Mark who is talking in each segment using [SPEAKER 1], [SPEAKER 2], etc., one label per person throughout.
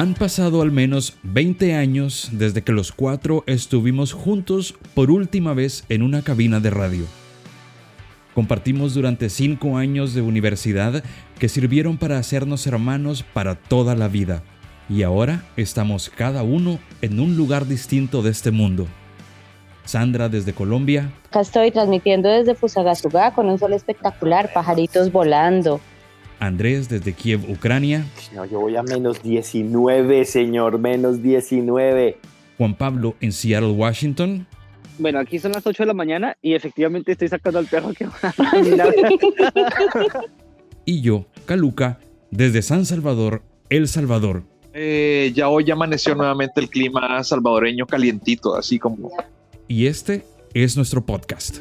[SPEAKER 1] Han pasado al menos 20 años desde que los cuatro estuvimos juntos por última vez en una cabina de radio. Compartimos durante cinco años de universidad que sirvieron para hacernos hermanos para toda la vida. Y ahora estamos cada uno en un lugar distinto de este mundo. Sandra desde Colombia.
[SPEAKER 2] Acá estoy transmitiendo desde Fusagasugá con un sol espectacular, pajaritos volando.
[SPEAKER 1] Andrés desde Kiev, Ucrania.
[SPEAKER 3] No, yo voy a menos 19, señor, menos 19.
[SPEAKER 1] Juan Pablo en Seattle, Washington.
[SPEAKER 4] Bueno, aquí son las 8 de la mañana y efectivamente estoy sacando al perro que
[SPEAKER 1] Y yo, Caluca, desde San Salvador, El Salvador.
[SPEAKER 5] Eh, ya hoy amaneció nuevamente el clima salvadoreño calientito, así como...
[SPEAKER 1] Y este es nuestro podcast.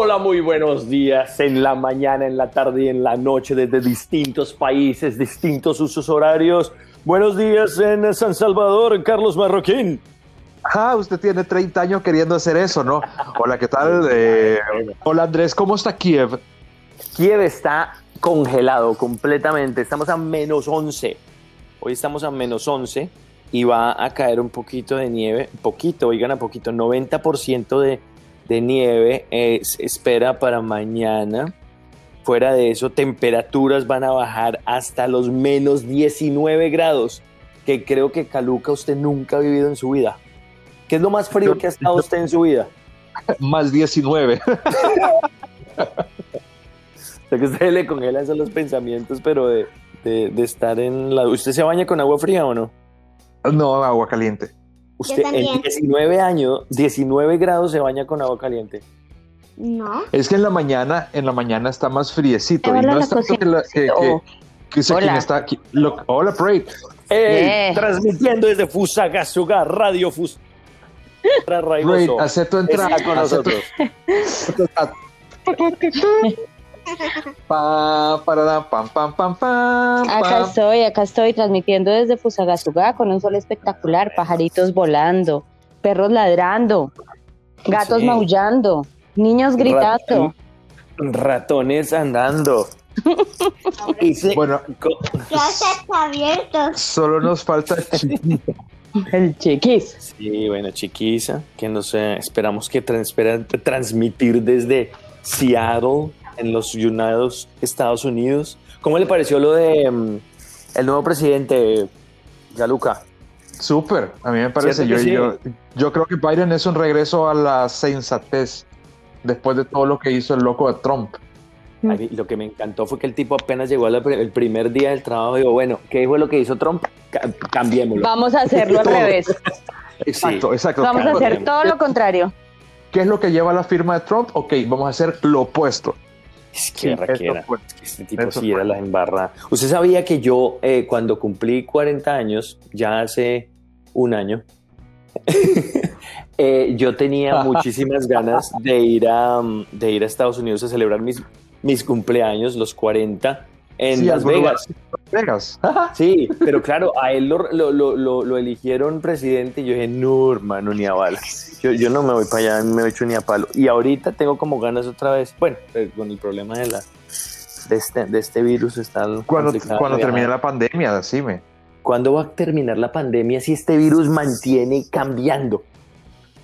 [SPEAKER 3] Hola, muy buenos días en la mañana, en la tarde y en la noche desde distintos países, distintos usos horarios. Buenos días en San Salvador, Carlos Marroquín.
[SPEAKER 5] Ah, usted tiene 30 años queriendo hacer eso, ¿no? Hola, ¿qué tal? Eh, hola Andrés, ¿cómo está Kiev?
[SPEAKER 3] Kiev está congelado completamente, estamos a menos 11. Hoy estamos a menos 11 y va a caer un poquito de nieve, poquito, oigan a poquito, 90% de de nieve eh, se espera para mañana. Fuera de eso, temperaturas van a bajar hasta los menos 19 grados, que creo que Caluca usted nunca ha vivido en su vida. ¿Qué es lo más frío que ha estado usted en su vida?
[SPEAKER 5] Más 19.
[SPEAKER 3] O sea que usted le congela esos los pensamientos, pero de, de, estar en la... ¿Usted se baña con agua fría o no?
[SPEAKER 5] No, agua caliente.
[SPEAKER 3] Usted en 19 años, 19 grados se baña con agua caliente.
[SPEAKER 2] No.
[SPEAKER 5] Es que en la mañana, en la mañana está más friecito. Y no es tanto que, la, que, que, que hola. está aquí. Lo, hola, Pray.
[SPEAKER 3] Hey, transmitiendo desde Fusagasuga, Radio Fus.
[SPEAKER 5] Pray, acepto entrar
[SPEAKER 3] con nosotros.
[SPEAKER 5] Pa, para, pam, pam, pam, pam,
[SPEAKER 2] acá estoy, acá estoy transmitiendo desde Fusagasugá con un sol espectacular, pajaritos volando, perros ladrando, gatos sí. maullando, niños gritando.
[SPEAKER 3] ratones andando. y se...
[SPEAKER 5] Bueno,
[SPEAKER 2] abiertos.
[SPEAKER 5] Solo nos falta.
[SPEAKER 2] El chiquis.
[SPEAKER 3] Sí, bueno, chiquisa, que no sé, esperamos que trans transmitir desde Seattle, en los Unidos Estados Unidos. ¿Cómo le pareció lo de um, el nuevo presidente, Galuca?
[SPEAKER 5] Súper, a mí me parece. Yo, sí? yo, yo, creo que Biden es un regreso a la sensatez después de todo lo que hizo el loco de Trump.
[SPEAKER 3] Ay, lo que me encantó fue que el tipo apenas llegó al el primer día del trabajo y dijo, bueno, ¿qué fue lo que hizo Trump? Cambiémoslo.
[SPEAKER 2] Vamos a hacerlo al revés.
[SPEAKER 5] Exacto, exacto.
[SPEAKER 2] Vamos a hacer todo lo contrario.
[SPEAKER 5] ¿Qué es lo que lleva la firma de Trump? Ok, vamos a hacer lo opuesto.
[SPEAKER 3] Es que, sí, raquera, es que este tipo sí era la embarrada. Usted sabía que yo, eh, cuando cumplí 40 años, ya hace un año, eh, yo tenía muchísimas ganas de ir, a, de ir a Estados Unidos a celebrar mis, mis cumpleaños, los 40, en
[SPEAKER 5] sí,
[SPEAKER 3] Las Vegas.
[SPEAKER 5] Vegas.
[SPEAKER 3] Sí, pero claro, a él lo, lo, lo, lo, eligieron presidente y yo dije, no, hermano, ni a bala. Yo, yo no me voy para allá, me he hecho ni a palo. Y ahorita tengo como ganas otra vez, bueno, eh, con el problema de la de este, de este virus está
[SPEAKER 5] cuando, cuando termine la pandemia, decime.
[SPEAKER 3] ¿Cuándo va a terminar la pandemia si este virus mantiene cambiando?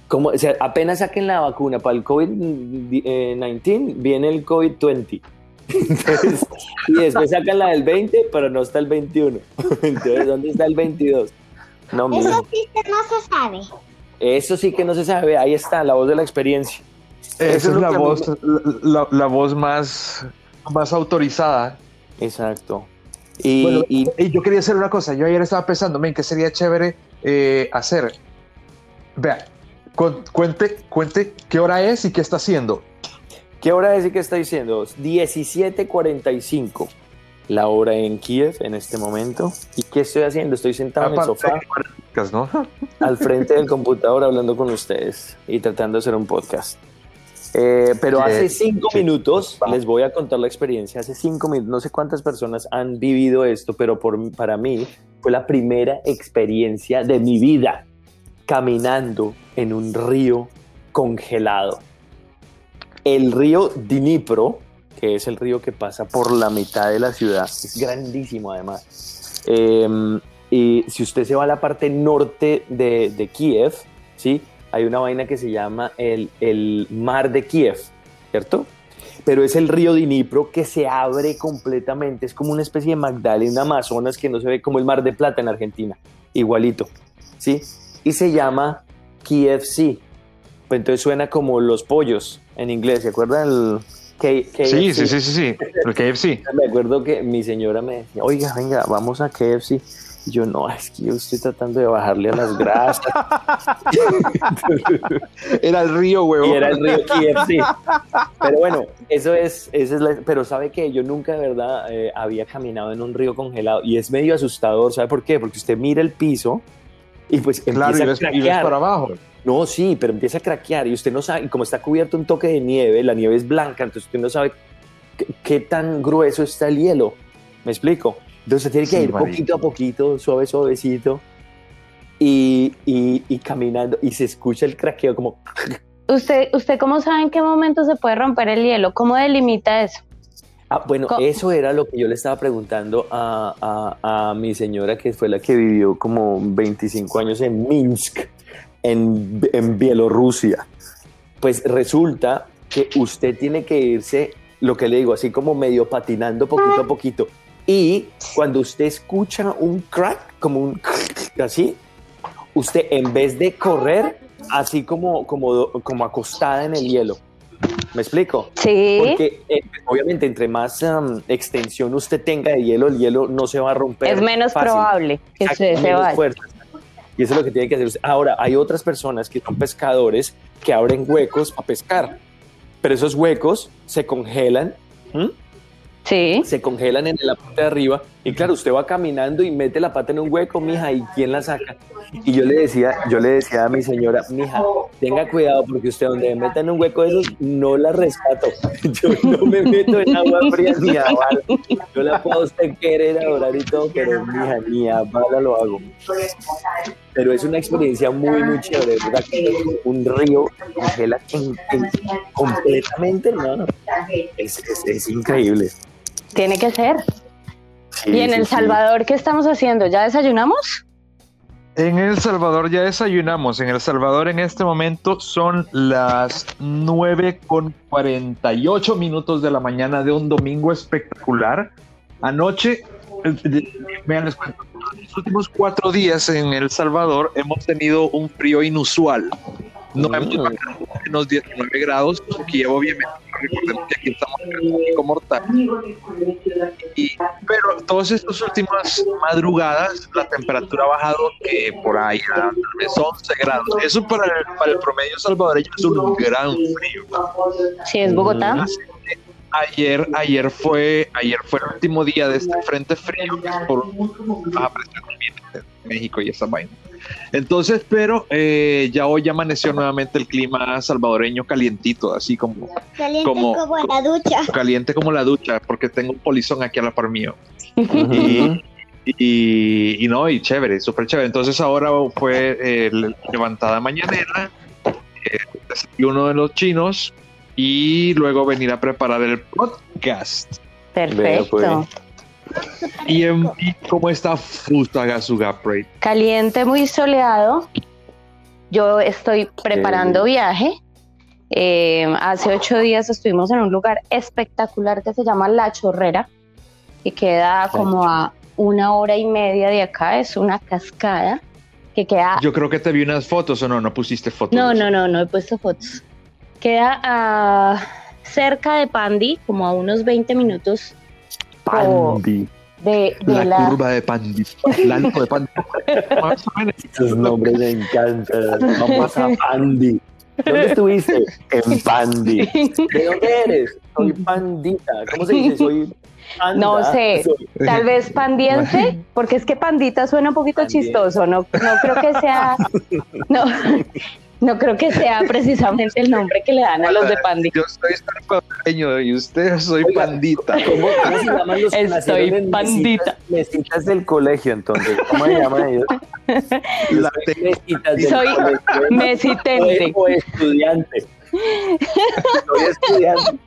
[SPEAKER 3] Como, o sea, apenas saquen la vacuna para el COVID-19, viene el COVID-20. Entonces, y después sacan la del 20, pero no está el 21. Entonces, ¿dónde está el 22?
[SPEAKER 6] No, Eso sí que no se sabe.
[SPEAKER 3] Eso sí que no se sabe. Ahí está, la voz de la experiencia.
[SPEAKER 5] Esa es, es la voz, la, la, voz más, más autorizada.
[SPEAKER 3] Exacto. Y,
[SPEAKER 5] bueno, y, y, yo quería hacer una cosa. Yo ayer estaba pensando, men, que sería chévere eh, hacer. Vea, cuente, cuente qué hora es y qué está haciendo.
[SPEAKER 3] ¿Qué hora es y qué está diciendo? 17:45 la hora en Kiev en este momento. ¿Y qué estoy haciendo? Estoy sentado en el sofá,
[SPEAKER 5] ¿no?
[SPEAKER 3] al frente del computador hablando con ustedes y tratando de hacer un podcast. Eh, pero hace cinco minutos les voy a contar la experiencia. Hace cinco minutos, no sé cuántas personas han vivido esto, pero por, para mí fue la primera experiencia de mi vida. caminando en un río congelado. El río Dnipro, que es el río que pasa por la mitad de la ciudad, es grandísimo además. Eh, y si usted se va a la parte norte de, Kiev, ¿sí? hay una vaina que se llama el, el mar de Kiev, ¿cierto? Pero es el río Dnipro que se abre completamente, es como una especie de Magdalena Amazonas que no se ve como el mar de Plata en Argentina, igualito, ¿sí? Y se llama Kiev Sea. Pues entonces suena como los pollos en inglés, ¿se acuerdan? El K- KFC?
[SPEAKER 5] Sí, sí, sí, sí, sí. El KFC.
[SPEAKER 3] Me acuerdo que mi señora me decía, oiga, venga, vamos a KFC. Y yo, no, es que yo estoy tratando de bajarle a las grasas.
[SPEAKER 5] Era el río, huevón.
[SPEAKER 3] y era el río KFC. Pero bueno, eso es, esa es la- pero sabe que yo nunca de verdad eh, había caminado en un río congelado y es medio asustador, ¿sabe por qué? Porque usted mira el piso y pues
[SPEAKER 5] Claro, y
[SPEAKER 3] empieza
[SPEAKER 5] ves,
[SPEAKER 3] a
[SPEAKER 5] y ves
[SPEAKER 3] craquear.
[SPEAKER 5] para abajo.
[SPEAKER 3] No, sí, pero empieza a craquear y usted no sabe, y como está cubierto un toque de nieve, la nieve es blanca, entonces usted no sabe qué, qué tan grueso está el hielo. ¿Me explico? Entonces tiene que
[SPEAKER 5] Sí,
[SPEAKER 3] ir
[SPEAKER 5] marica.
[SPEAKER 3] poquito a poquito, suave, suavecito, y, y, y caminando, y se escucha el craqueo como...
[SPEAKER 2] ¿Usted, ¿Usted cómo sabe en qué momento se puede romper el hielo? ¿Cómo delimita eso?
[SPEAKER 3] Ah, bueno,
[SPEAKER 2] Co-
[SPEAKER 3] eso era lo que yo le estaba preguntando a, a- a mi señora, que fue la que vivió como 25 años en Minsk, en, en Bielorrusia. Pues resulta que usted tiene que irse, lo que le digo, así como medio patinando poquito a poquito. Y cuando usted escucha un crack, como un así, usted en vez de correr, así como, como, como acostada en el hielo. ¿Me explico?
[SPEAKER 2] Sí.
[SPEAKER 3] Porque eh, obviamente entre más um, extensión usted tenga de hielo, el hielo no se va a romper.
[SPEAKER 2] Es menos
[SPEAKER 3] fácil.
[SPEAKER 2] probable que
[SPEAKER 3] Exacto,
[SPEAKER 2] se
[SPEAKER 3] menos
[SPEAKER 2] vaya.
[SPEAKER 3] Y eso es lo que tiene que hacer usted. Ahora, hay otras personas que son pescadores que abren huecos para pescar, pero esos huecos se congelan.
[SPEAKER 2] Sí.
[SPEAKER 3] se congelan en la parte de arriba. Y claro, usted va caminando y mete la pata en un hueco, mija, ¿y quién la saca? Y yo le decía, yo le decía a mi señora, mija, tenga cuidado porque usted donde me meta en un hueco de esos, no la rescato. Yo no me meto en agua fría ni a bala. Yo la puedo usted querer adorar y todo, pero mija, ni a bala lo hago. Pero es una experiencia muy, muy chévere, ¿verdad? Un río congela en- en- completamente, ¿no? Es, es, es increíble.
[SPEAKER 2] Tiene que ser.
[SPEAKER 3] Sí,
[SPEAKER 2] ¿Y en
[SPEAKER 3] sí,
[SPEAKER 2] El
[SPEAKER 3] sí.
[SPEAKER 2] Salvador qué estamos haciendo? ¿Ya desayunamos?
[SPEAKER 5] En El Salvador ya desayunamos. En El Salvador en este momento son las 9 con 48 minutos de la mañana de un domingo espectacular. Anoche, eh, vean, les cuento, los últimos cuatro días en El Salvador hemos tenido un frío inusual. No hemos bajado menos 19 grados, que obviamente recordemos que aquí estamos en el trópico mortal. Y- pero todas estas últimas madrugadas la temperatura ha bajado que por ahí a tal vez 11 grados. Eso para el, para el promedio salvadoreño es un gran frío.
[SPEAKER 2] Sí, es Bogotá.
[SPEAKER 5] Ayer, ayer fue, ayer fue el último día de este frente frío que es por baja presión México y esa vaina. Entonces, pero eh, ya hoy amaneció nuevamente el clima salvadoreño calientito, así como
[SPEAKER 6] Caliente
[SPEAKER 5] Como-
[SPEAKER 6] como, la ducha.
[SPEAKER 5] caliente como la ducha, porque tengo un polizón aquí a la par mío. Y, y no, y chévere, súper chévere. Entonces ahora fue eh, le- levantada mañanera, eh, desayuno de los chinos y luego venir a preparar el podcast.
[SPEAKER 2] Perfecto.
[SPEAKER 3] pues.
[SPEAKER 5] ¿Y, en, cómo está Fusagasuga Parade?
[SPEAKER 2] Caliente, muy soleado. Yo estoy preparando viaje. Eh, hace ocho días estuvimos en un lugar espectacular que se llama La Chorrera, que queda como a una hora y media de acá. Es una cascada que queda
[SPEAKER 5] Yo creo que te vi unas fotos o no, no pusiste fotos.
[SPEAKER 2] No, no, no, no he puesto fotos. Queda a cerca de Pandi, como a unos 20 minutos
[SPEAKER 3] Pandi.
[SPEAKER 2] de, de
[SPEAKER 5] La,
[SPEAKER 2] la...
[SPEAKER 5] curva de Pandi. La alto de Pandi. Más o menos.
[SPEAKER 3] Sus nombres me encantan. Vamos a Pandi. ¿Dónde estuviste? En Pandi. ¿De dónde eres? Soy pandita. ¿Cómo se dice? Soy panda.
[SPEAKER 2] No sé.
[SPEAKER 3] Soy-
[SPEAKER 2] Tal vez pandiense, porque es que pandita suena un poquito chistoso, no, no creo que sea, no, no creo que sea precisamente el nombre que le dan a los de Pandi.
[SPEAKER 5] Yo soy salvadoreño y usted soy
[SPEAKER 3] Oiga,
[SPEAKER 5] pandita.
[SPEAKER 3] ¿Cómo, cómo se llaman los
[SPEAKER 2] Estoy pandita.
[SPEAKER 3] Mesitas, mesitas del colegio, entonces? ¿Cómo se llaman ellos?
[SPEAKER 5] La
[SPEAKER 3] Mesitas del
[SPEAKER 2] Soy
[SPEAKER 3] colegio.
[SPEAKER 2] mesitente.
[SPEAKER 3] O estudiante. Soy estudiante.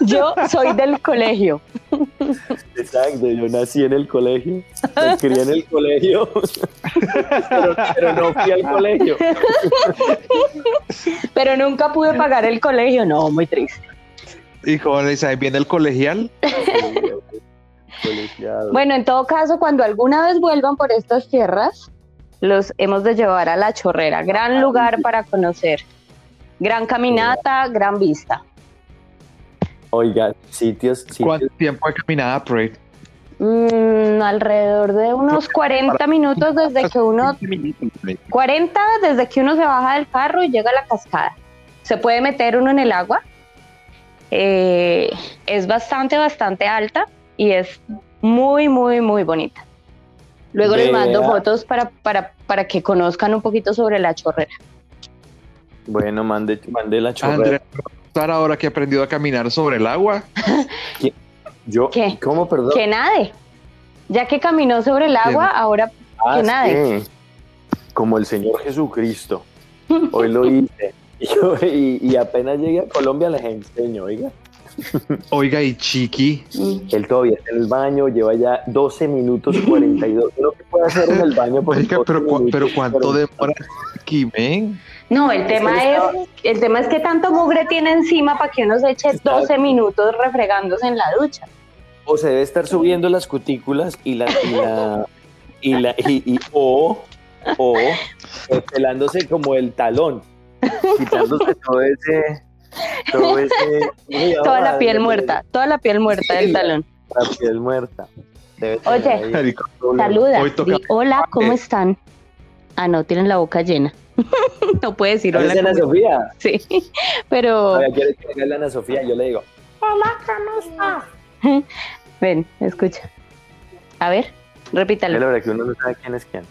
[SPEAKER 2] Yo soy del colegio.
[SPEAKER 3] Exacto, yo nací en el colegio, me crié en el colegio, pero, pero no fui al colegio.
[SPEAKER 2] Pero nunca pude pagar el colegio. No, muy triste.
[SPEAKER 5] Y como le dice, viene el colegial.
[SPEAKER 3] Colegiado.
[SPEAKER 2] Bueno, en todo caso, cuando alguna vez vuelvan por estas tierras, los hemos de llevar a La Chorrera. Gran lugar para conocer. Gran caminata, gran vista.
[SPEAKER 3] Oiga, sitios, sitios
[SPEAKER 5] ¿Cuánto tiempo de caminada, Pre?
[SPEAKER 2] Mm, alrededor de unos 40 minutos desde que uno 40 desde que uno se baja del carro y llega a la cascada. Se puede meter uno en el agua. Eh, es bastante, bastante alta y es muy, muy, muy bonita. Luego les mando fotos para, para, para que conozcan un poquito sobre la chorrera.
[SPEAKER 3] Bueno, mande, mande la chorrera.
[SPEAKER 5] Andrea, estar ahora que he aprendido a caminar sobre el agua.
[SPEAKER 3] Yo,
[SPEAKER 2] ¿Qué?
[SPEAKER 3] ¿Cómo, perdón?
[SPEAKER 2] Que nade. Ya que caminó sobre el agua, ahora
[SPEAKER 3] Ah,
[SPEAKER 2] que nade.
[SPEAKER 3] sí. Como el Señor Jesucristo. Hoy lo hice. Y, yo- y- y apenas llegué a Colombia les enseño, oiga.
[SPEAKER 5] Oiga, y Chiqui.
[SPEAKER 3] Él todavía está en el baño, lleva ya 12 minutos 42. Lo que puede hacer en el baño. por
[SPEAKER 5] oiga,
[SPEAKER 3] 12
[SPEAKER 5] pero, cu- pero ¿cuánto
[SPEAKER 3] 42.
[SPEAKER 5] demora Chiqui, men?
[SPEAKER 2] No, el tema es, el tema es que tanto mugre tiene encima para que uno se eche 12 minutos refregándose en la ducha.
[SPEAKER 3] O se debe estar subiendo las cutículas y la. Y la, y la y, y- o, o eh, pelándose como el talón, quitándose todo ese. Todo ese
[SPEAKER 2] Toda la piel muerta, toda la piel muerta del talón.
[SPEAKER 3] La piel muerta. Debe
[SPEAKER 2] Oye. Saluda.
[SPEAKER 5] Hoy toca-
[SPEAKER 2] di, hola, ¿cómo están? Ah, no, tienen la boca llena. no puede decir
[SPEAKER 3] ¿Sabes
[SPEAKER 2] hola.
[SPEAKER 3] Ana
[SPEAKER 2] ¿cómo-
[SPEAKER 3] Sofía?
[SPEAKER 2] Sí, pero
[SPEAKER 3] A ver, ¿quieres que le haga Ana Sofía? Yo le digo.
[SPEAKER 6] Hola, ¿cómo estás?
[SPEAKER 2] ven, escucha. A ver,
[SPEAKER 3] Es la
[SPEAKER 2] repítalo.
[SPEAKER 3] verdad que uno no sabe quién es quién.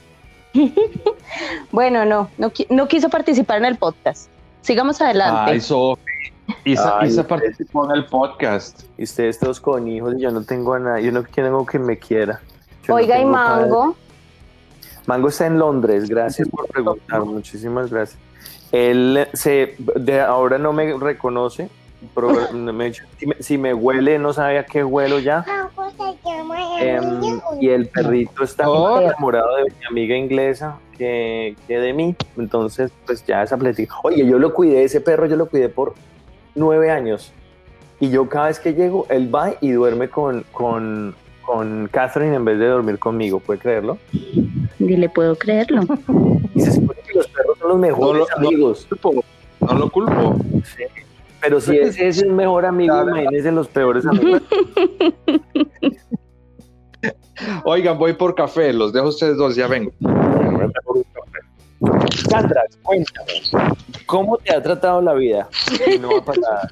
[SPEAKER 2] Bueno, no, no, no quiso participar en el podcast. Sigamos adelante.
[SPEAKER 5] Ay, Sofi. Isa, Isa participó en el podcast.
[SPEAKER 3] Y ustedes todos con hijos y yo no tengo a nadie. Yo no tengo que me quiera. Yo no
[SPEAKER 2] Oiga, y
[SPEAKER 3] tengo padre.
[SPEAKER 2] Mango,
[SPEAKER 3] está en Londres, gracias por preguntar, muchísimas gracias. Él se, de ahora no me reconoce, pero me- si, me, si me huele no sabe a qué huelo ya.
[SPEAKER 6] ¿Cómo se llama el
[SPEAKER 3] Em, y el perrito está
[SPEAKER 5] Oh.
[SPEAKER 3] enamorado de mi amiga inglesa que, que de mí, entonces pues ya es atlético. Oye, yo lo cuidé, ese perro yo lo cuidé por nueve años y yo cada vez que llego, él va y duerme con, con, con Catherine en vez de dormir conmigo, ¿puede creerlo?
[SPEAKER 2] dile, puedo creerlo.
[SPEAKER 3] Y se supone que los perros son los mejores
[SPEAKER 5] No lo- no-
[SPEAKER 3] amigos.
[SPEAKER 5] Culpo, No lo culpo.
[SPEAKER 3] Sí. Pero si ese es el mejor amigo,
[SPEAKER 5] Claro.
[SPEAKER 3] imagínense los peores amigos.
[SPEAKER 5] Oigan, voy por café. Los dejo a ustedes dos, ya vengo.
[SPEAKER 3] Sandra, cuéntame, ¿cómo te ha tratado la vida? Y no va para nada.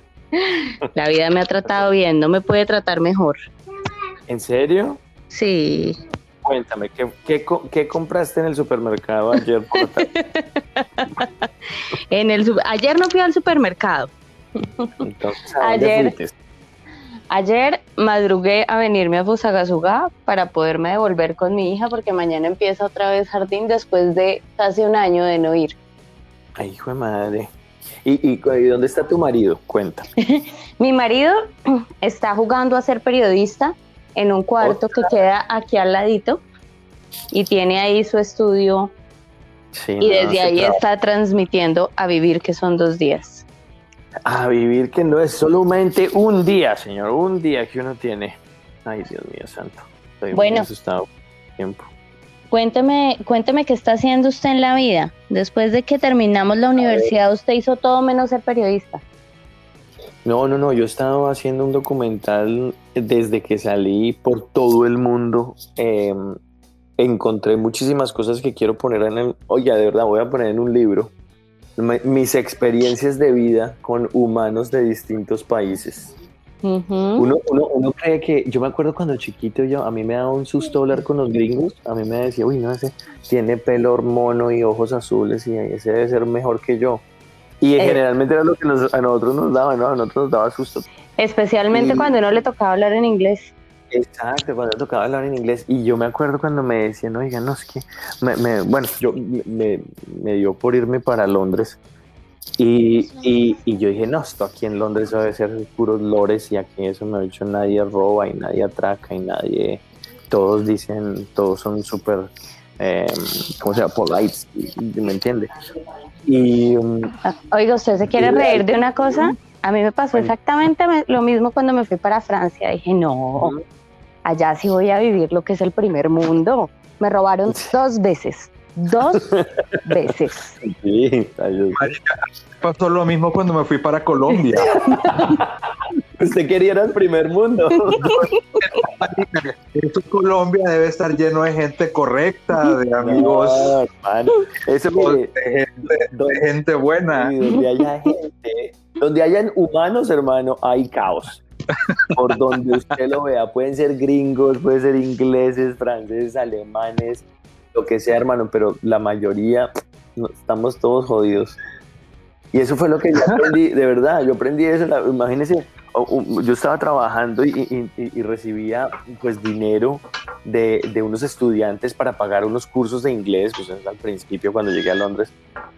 [SPEAKER 2] La vida me ha tratado bien, no me puede tratar mejor.
[SPEAKER 3] ¿En serio?
[SPEAKER 2] Sí.
[SPEAKER 3] Cuéntame, ¿qué, qué, co- qué compraste en el supermercado ayer por la tarde?
[SPEAKER 2] En el su- ayer no fui al supermercado.
[SPEAKER 3] Entonces, ¿a dónde
[SPEAKER 2] Ayer.
[SPEAKER 3] fuiste?
[SPEAKER 2] Ayer madrugué a venirme a Fusagasugá para poderme devolver con mi hija porque mañana empieza otra vez jardín después de casi un año de no ir.
[SPEAKER 3] Ay, hijo de madre. ¿Y, y, y dónde está tu marido? Cuéntame.
[SPEAKER 2] Mi marido está jugando a ser periodista en un cuarto que queda aquí al ladito y tiene ahí su estudio
[SPEAKER 3] Sí,
[SPEAKER 2] y desde ahí está transmitiendo a vivir que son dos días.
[SPEAKER 3] A vivir que no es solamente un día, señor, un día que uno tiene. Ay, Dios mío santo. Estoy muy
[SPEAKER 2] Bueno.
[SPEAKER 3] asustado. Tiempo.
[SPEAKER 2] Cuénteme, cuénteme qué está haciendo usted en la vida. Después de que terminamos la universidad, usted hizo todo menos ser periodista.
[SPEAKER 3] No, no, no, yo he estado haciendo un documental desde que salí por todo el mundo. Eh, encontré muchísimas cosas que quiero poner en el... Oye, de verdad, voy a poner en un libro mis experiencias de vida con humanos de distintos países. Uno, uno, uno cree que, yo me acuerdo cuando chiquito yo, a mí me daba un susto hablar con los gringos, a mí me decía, uy, no, ese tiene pelo mono y ojos azules y ese debe ser mejor que yo. Y
[SPEAKER 2] Eh.
[SPEAKER 3] generalmente era lo que nos- a nosotros nos daba, ¿no? A nosotros nos daba susto.
[SPEAKER 2] Especialmente
[SPEAKER 3] Mm.
[SPEAKER 2] cuando uno le tocaba hablar en inglés.
[SPEAKER 3] Exacto, cuando tocaba hablar en inglés. Y yo me acuerdo cuando me decían, oiga, no, es que, me, me- bueno, yo me, me- dio por irme para Londres. Y, y, y yo dije, no, esto aquí en Londres debe ser puros lores y aquí eso me ha dicho nadie roba y nadie atraca y nadie, todos dicen, todos son súper, eh, ¿cómo se llama? Polite, y- ¿me entiende? Y um,
[SPEAKER 2] Oiga, ¿usted se quiere reír de una cosa? A mí me pasó exactamente me- lo mismo cuando me fui para Francia. Dije, no, allá sí voy a vivir lo que es el primer mundo. Me robaron dos veces. Dos veces.
[SPEAKER 3] sí, ay,
[SPEAKER 5] Pasó lo mismo cuando me fui para Colombia.
[SPEAKER 3] usted quería ir al primer mundo.
[SPEAKER 5] Esto Colombia debe estar lleno de gente correcta, de amigos,
[SPEAKER 3] No, hermano, eso
[SPEAKER 5] de gente, de gente buena.
[SPEAKER 3] Donde haya gente, donde hayan humanos, hermano, hay caos. Por donde usted lo vea, pueden ser gringos, pueden ser ingleses, franceses, alemanes, lo que sea, hermano, pero la mayoría no, estamos todos jodidos. Y eso fue lo que yo aprendí, de verdad, yo aprendí eso, la- imagínense, yo estaba trabajando y, y- y- recibía pues dinero de, de unos estudiantes para pagar unos cursos de inglés, pues al principio cuando llegué a Londres,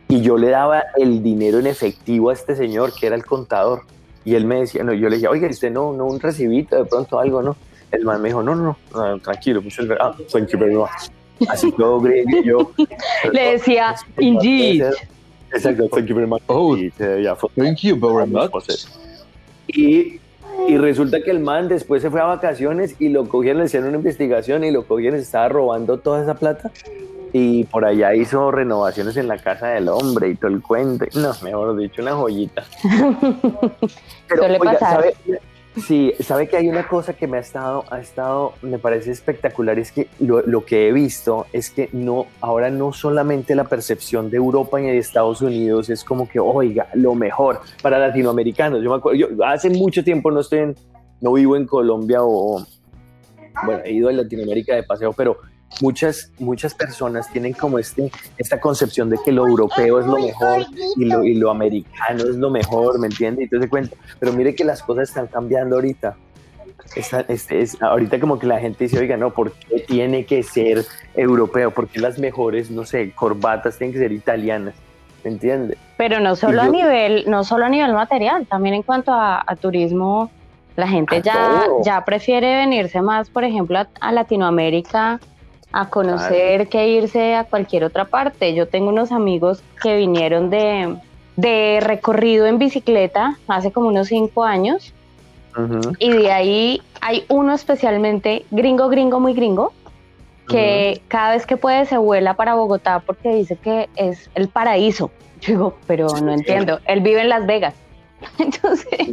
[SPEAKER 3] y yo le daba el dinero en efectivo a este señor que era el contador y él me decía, no, yo le decía, oiga, ¿y usted no, no un recibito de pronto algo, no? El man me dijo, no, no, no, tranquilo, muchas gracias, ah, thank you very much. Así todo gringo y yo.
[SPEAKER 2] Le decía, indeed.
[SPEAKER 3] Exacto, thank you very much.
[SPEAKER 5] Oh,
[SPEAKER 3] Y, ya fue.
[SPEAKER 5] Thank you very much.
[SPEAKER 3] Y, y resulta que el man después se fue a vacaciones y lo cogieron, le hicieron una investigación y lo cogieron, se estaba robando toda esa plata. Y por allá hizo renovaciones en la casa del hombre y todo el cuento. No, mejor dicho, una joyita.
[SPEAKER 2] Suele pasar.
[SPEAKER 3] ¿sabe? Sí, sabe que hay una cosa que me ha estado, ha estado, me parece espectacular, es que lo, lo que he visto es que no, ahora no solamente la percepción de Europa y de Estados Unidos es como que, oiga, lo mejor para latinoamericanos. Yo me acuerdo, yo hace mucho tiempo no estoy en, no vivo en Colombia o, bueno, he ido a Latinoamérica de paseo, pero muchas, muchas personas tienen como este, esta concepción de que lo europeo es lo mejor y lo, y lo americano es lo mejor, ¿me entiende? Y todo ese cuento. Pero mire que las cosas están cambiando ahorita. Este, es, ahorita como que la gente dice, oiga, no, ¿por qué tiene que ser europeo? ¿Por qué las mejores, no sé, corbatas tienen que ser italianas? ¿Me entiende?
[SPEAKER 2] Pero no solo a nivel, no solo a nivel material, también en cuanto a, a turismo, la gente
[SPEAKER 3] A
[SPEAKER 2] ya,
[SPEAKER 3] todo.
[SPEAKER 2] ya prefiere venirse más, por ejemplo, a, a Latinoamérica a conocer que irse a cualquier otra parte. Yo tengo unos amigos que vinieron de, de recorrido en bicicleta hace como unos cinco años y de ahí hay uno especialmente gringo, gringo, muy gringo, que cada vez que puede se vuela para Bogotá porque dice que es el paraíso. Yo digo, pero no entiendo, él vive en Las Vegas. Entonces,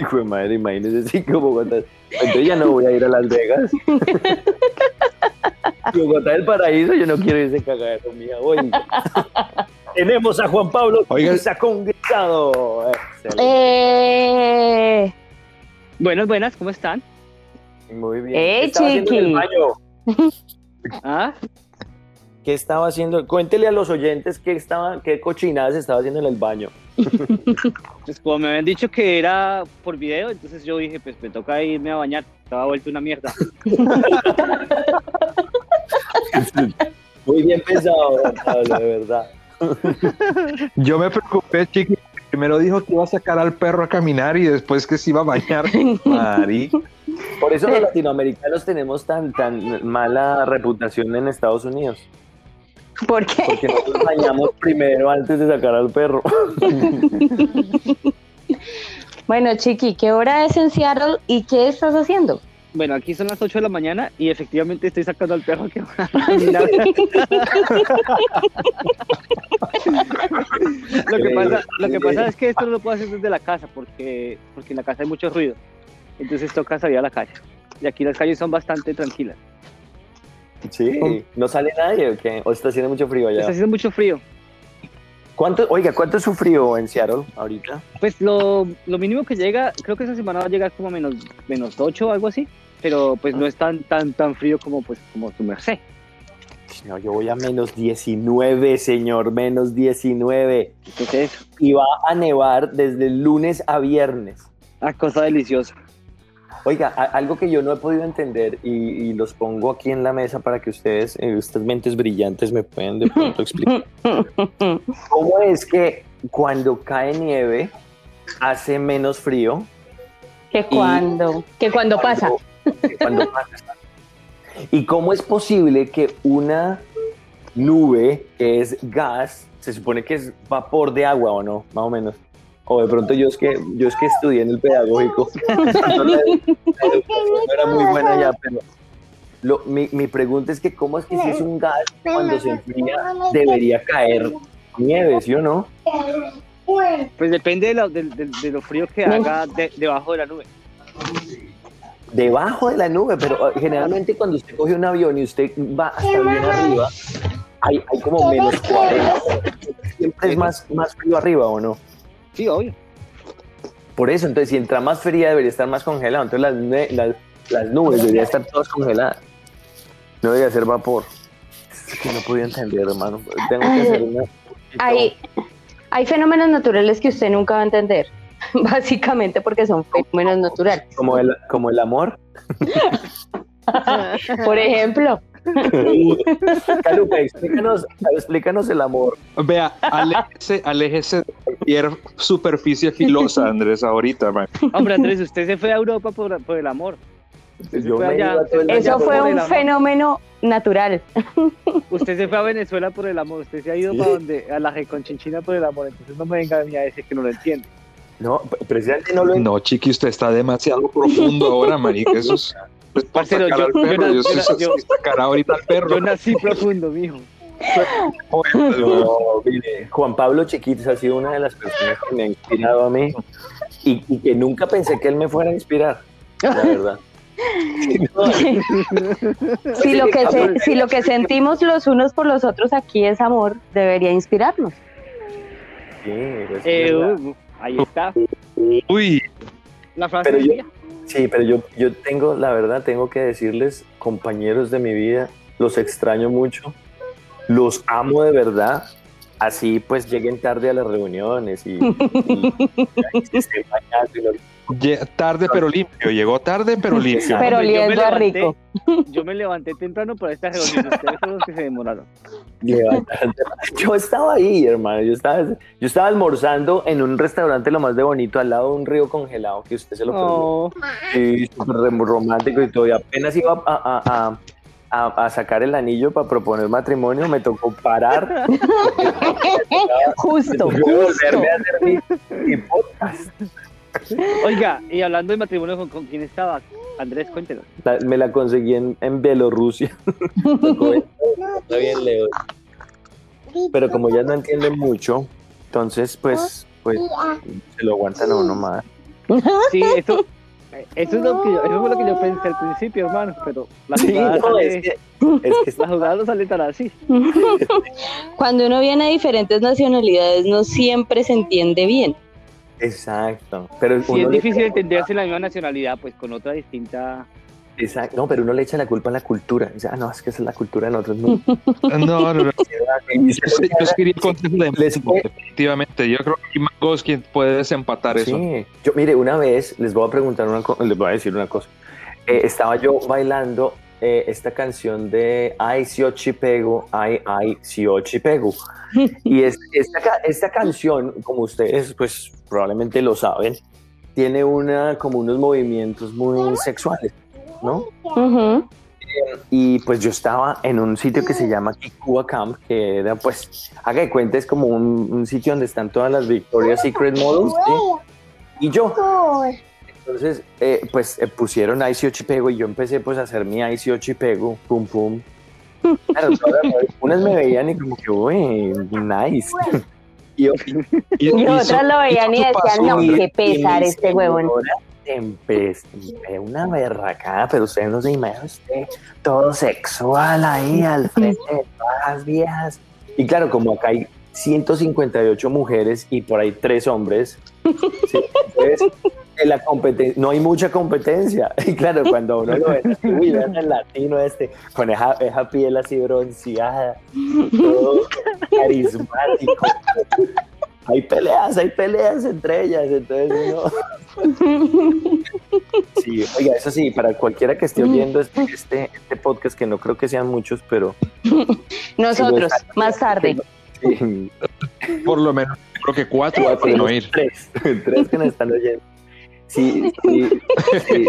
[SPEAKER 3] Hijo de madre, imagínese sí que Bogotá. Entonces ya no voy a ir a Las Vegas. Bogotá del paraíso, yo no quiero ese cagadero, mía. Hoy tenemos a Juan Pablo
[SPEAKER 5] Oiga.
[SPEAKER 3] Pisa congresado. Excelente.
[SPEAKER 2] eh,
[SPEAKER 4] Buenas, buenas, ¿cómo están?
[SPEAKER 3] Muy bien.
[SPEAKER 2] ¡Eh,
[SPEAKER 3] ¿Qué estaba haciendo en el
[SPEAKER 2] chiqui!
[SPEAKER 3] baño?
[SPEAKER 4] Ah,
[SPEAKER 3] ¿Qué estaba haciendo? Cuéntele a los oyentes qué, estaba, qué cochinadas estaba haciendo en el baño.
[SPEAKER 4] pues como me habían dicho que era por video, entonces yo dije, pues me toca irme a bañar. Estaba vuelto una mierda.
[SPEAKER 3] Muy bien pensado, Pablo, de verdad.
[SPEAKER 5] Yo me preocupé, chiqui. Primero dijo que iba a sacar al perro a caminar y después que se iba a bañar. Mari.
[SPEAKER 3] Por eso los latinoamericanos tenemos tan, tan mala reputación en Estados Unidos.
[SPEAKER 2] ¿Por qué?
[SPEAKER 3] Porque nosotros bañamos primero antes de sacar al perro.
[SPEAKER 2] Bueno, Chiqui, ¿qué hora es en Seattle y qué estás haciendo?
[SPEAKER 4] Bueno, aquí son las 8 de la mañana y efectivamente estoy sacando al perro que va a lo, que pasa, lo que pasa es que esto no lo puedo hacer desde la casa porque, porque en la casa hay mucho ruido. Entonces toca salir a la calle. Y aquí las calles son bastante tranquilas.
[SPEAKER 3] Sí. ¿No sale nadie o qué? ¿O está haciendo mucho frío
[SPEAKER 4] Está
[SPEAKER 3] allá?
[SPEAKER 4] haciendo mucho frío.
[SPEAKER 3] ¿Cuánto, oiga, ¿cuánto es su frío en Seattle ahorita?
[SPEAKER 4] Pues lo, lo mínimo que llega, creo que esta semana va a llegar como a menos, menos 8 o algo así. Pero pues no es tan, tan, tan frío como, pues, como tu merced.
[SPEAKER 3] No, yo voy a menos 19, señor, menos 19.
[SPEAKER 4] ¿Qué es eso?
[SPEAKER 3] Y va a nevar desde el lunes a viernes.
[SPEAKER 4] Ah, cosa deliciosa.
[SPEAKER 3] Oiga, algo que yo no he podido entender y, y los pongo aquí en la mesa para que ustedes, eh, estas mentes brillantes, me puedan de pronto explicar. ¿Cómo es que cuando cae nieve hace menos frío?
[SPEAKER 2] que cuando, que cuando pasa.
[SPEAKER 3] que cuando pasa. ¿Y cómo es posible que una nube que es gas, se supone que es vapor de agua o no, más o menos? O de pronto yo es que yo es que estudié en el pedagógico. No, la- la era muy buena ya, pero lo- mi, mi pregunta es que cómo es que si es un gas cuando se enfría debería caer nieve, ¿sí o no?
[SPEAKER 4] Pues depende de lo, de, de- de lo frío que haga de- debajo de la nube.
[SPEAKER 3] debajo de la nube, pero eh, generalmente cuando usted coge un avión y usted va hasta bien arriba, hay, hay como menos 40. Siempre es más, más frío arriba, ¿o no?
[SPEAKER 4] Sí, obvio.
[SPEAKER 3] Por eso, entonces, si entra más fría, debería estar más congelado. Entonces, las, las nubes deberían estar todas congeladas. No debería ser vapor. Es que no podía entender, hermano. Tengo que hacer una.
[SPEAKER 2] Hay, hay fenómenos naturales que usted nunca va a entender, básicamente porque son fenómenos naturales.
[SPEAKER 3] Como el, como el amor.
[SPEAKER 2] Por ejemplo,
[SPEAKER 3] Caluca, explícanos, explícanos el amor.
[SPEAKER 5] Vea, aléjese, aléjese de cualquier superficie filosa, Andrés, ahorita, man.
[SPEAKER 4] Hombre, Andrés, usted se fue a Europa por, por el amor. Usted se
[SPEAKER 3] Yo
[SPEAKER 4] allá-
[SPEAKER 2] eso fue un fenómeno natural.
[SPEAKER 4] Usted se fue a Venezuela por el amor. Usted se ha ido para donde, a la Reconchinchina por el amor. Entonces no me venga a mí a decir que no lo entiende.
[SPEAKER 3] No, precisamente no lo
[SPEAKER 5] No, chiqui, usted está demasiado profundo ahora, marica. Eso es, es por
[SPEAKER 4] Parcero,
[SPEAKER 5] sacar
[SPEAKER 4] yo-
[SPEAKER 5] al
[SPEAKER 4] yo
[SPEAKER 5] perro.
[SPEAKER 4] na-
[SPEAKER 5] Yo,
[SPEAKER 4] yo na-
[SPEAKER 5] sí-
[SPEAKER 4] yo-
[SPEAKER 5] sí sacará ahorita al perro.
[SPEAKER 4] Yo nací profundo, mijo.
[SPEAKER 3] No, mire, Juan Pablo Chiquitos ha sido una de las personas que me ha inspirado a mí y, y que nunca pensé que él me fuera a inspirar, la verdad.
[SPEAKER 2] Si lo, que se- si lo que sentimos los unos por los otros aquí es amor, debería inspirarnos.
[SPEAKER 3] Sí, pues,
[SPEAKER 4] Eh, uh, ahí está.
[SPEAKER 5] Uy,
[SPEAKER 4] La frase
[SPEAKER 3] Pero
[SPEAKER 4] del
[SPEAKER 3] yo-
[SPEAKER 4] día.
[SPEAKER 3] Sí, pero yo, yo tengo, la verdad, tengo que decirles, compañeros de mi vida, los extraño mucho, los amo de verdad. Así pues lleguen tarde a las reuniones y, y- y y
[SPEAKER 5] tarde pero limpio. Llegó tarde pero limpio.
[SPEAKER 2] Pero oliendo a rico.
[SPEAKER 4] Yo me levanté temprano para esta reunión. Ustedes son los que se demoraron.
[SPEAKER 3] Yo estaba ahí, hermano. Yo estaba, yo estaba almorzando en un restaurante lo más de bonito, al lado de un río congelado, que usted se lo.
[SPEAKER 4] Oh,
[SPEAKER 3] Sí, romántico y todo. Y apenas iba a, a- a- a- a sacar el anillo para proponer matrimonio, me tocó parar.
[SPEAKER 2] Justo,
[SPEAKER 3] me tocó
[SPEAKER 2] justo.
[SPEAKER 3] volverme a hacer mi, mi podcast.
[SPEAKER 4] Oiga, y hablando de matrimonio, ¿con, con quién estaba? Andrés, cuéntenos.
[SPEAKER 3] La- me la conseguí en, en Bielorrusia. Está bien, Leo. Pero como ya no entienden mucho, entonces, pues, pues se lo aguantan a uno más.
[SPEAKER 4] Sí, eso, eso, es lo que yo, eso fue lo que yo pensé al principio, hermano. Pero la
[SPEAKER 3] Sí,
[SPEAKER 4] jugada,
[SPEAKER 3] no,
[SPEAKER 4] sale,
[SPEAKER 3] es que, es que
[SPEAKER 4] la jugada no sale tan así.
[SPEAKER 2] Cuando uno viene a diferentes nacionalidades no siempre se entiende bien.
[SPEAKER 3] Exacto. Pero
[SPEAKER 4] Si es difícil entenderse la misma nacionalidad, pues con otra distinta.
[SPEAKER 3] Exacto. No, pero uno le echa la culpa a la cultura. Dice, ah, no, es que esa es la cultura de nosotros. No.
[SPEAKER 5] No, no, no.
[SPEAKER 3] Y
[SPEAKER 5] Yo, yo quería definitivamente. Yo creo que Mangos quien puede desempatar eso.
[SPEAKER 3] Sí, yo mire, una vez les voy a preguntar una cosa, les voy a decir una cosa. Eh, estaba yo bailando eh, esta canción de Ay, si pego, ay, ay, si pego. Y es, esta, esta canción, como ustedes pues probablemente lo saben, tiene una, como unos movimientos muy sexuales, ¿no?
[SPEAKER 2] Ujú.
[SPEAKER 3] Y pues yo estaba en un sitio que se llama Kikuba Camp, que era pues, haga de cuenta, es como un, un sitio donde están todas las Victoria's Secret Models, ¿sí? Y yo, entonces, eh, pues eh, pusieron ICO Chipego y yo empecé pues a hacer mi ICO Chipego, pum pum. Claro, unas me veían y como que, uy, nice. Y,
[SPEAKER 2] otras lo veían y decían, no, qué pesar este huevón.
[SPEAKER 3] una berracada, pero usted no se imagina usted todo sexual ahí al frente de todas las viejas. Y claro, como acá hay 158 mujeres y por ahí tres hombres, sí, entonces la competencia, no hay mucha competencia. Y claro, cuando uno lo ve, así, uy, vean el latino este, con esa, esa piel así bronceada, todo carismático. Hay peleas, hay peleas entre ellas, entonces uno... Sí, oiga, eso sí, para cualquiera que esté oyendo este, este, este podcast, que no creo que sean muchos, pero
[SPEAKER 2] Nosotros, más tarde.
[SPEAKER 3] sí,
[SPEAKER 5] Por lo menos, creo que cuatro
[SPEAKER 3] cuatro,
[SPEAKER 5] pueden oír.
[SPEAKER 3] tres, tres que nos están oyendo. Sí, sí, sí,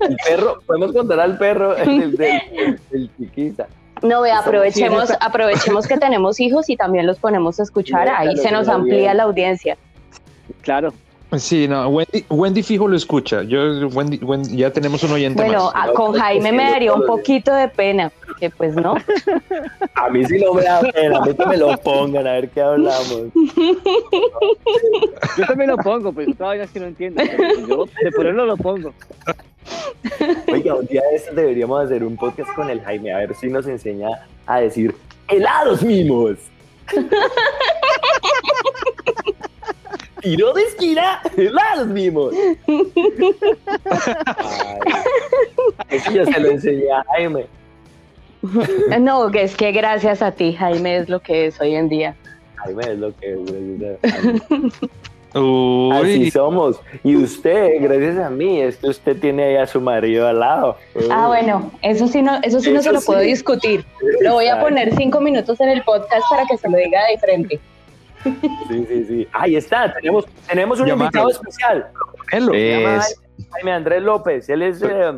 [SPEAKER 3] El perro, podemos contar al perro el del, chiquiza.
[SPEAKER 2] No, ve, aprovechemos, aprovechemos que tenemos hijos y también los ponemos a escuchar. Ahí se nos amplía la audiencia.
[SPEAKER 4] Claro.
[SPEAKER 5] Sí, no, Wendy, Wendy fijo lo escucha. Yo, Wendy, Wendy- ya tenemos un oyente
[SPEAKER 2] Bueno,
[SPEAKER 5] más.
[SPEAKER 2] a- con Jaime me daría un poquito de pena, porque pues no.
[SPEAKER 3] A mí sí no me da pena, a mí que me lo pongan, a ver qué hablamos.
[SPEAKER 4] Yo también lo pongo, pues todavía es que no entiendo. Yo de ponerlo lo pongo.
[SPEAKER 3] Oiga, un día de estos deberíamos hacer un podcast con el Jaime, a ver si nos enseña a decir helados mimos. Tiro de esquina, helados mimos. Ay, eso yo se lo enseñé a Jaime.
[SPEAKER 2] No, que es que gracias a ti, Jaime, es lo que es hoy en día.
[SPEAKER 3] Jaime es lo que es. Jaime. Así
[SPEAKER 5] Uy,
[SPEAKER 3] somos. Y usted, gracias a mí, es que usted tiene ahí a su marido al lado.
[SPEAKER 2] Ah, bueno, eso sí no, eso sí no se lo puedo discutir. Lo voy a poner cinco minutos en el podcast para que se lo diga de frente.
[SPEAKER 3] Sí, sí, sí. Ahí está, tenemos, tenemos un invitado especial.
[SPEAKER 5] hello.
[SPEAKER 3] Se llama
[SPEAKER 7] Es-
[SPEAKER 3] Jaime Andrés López. Él es eh,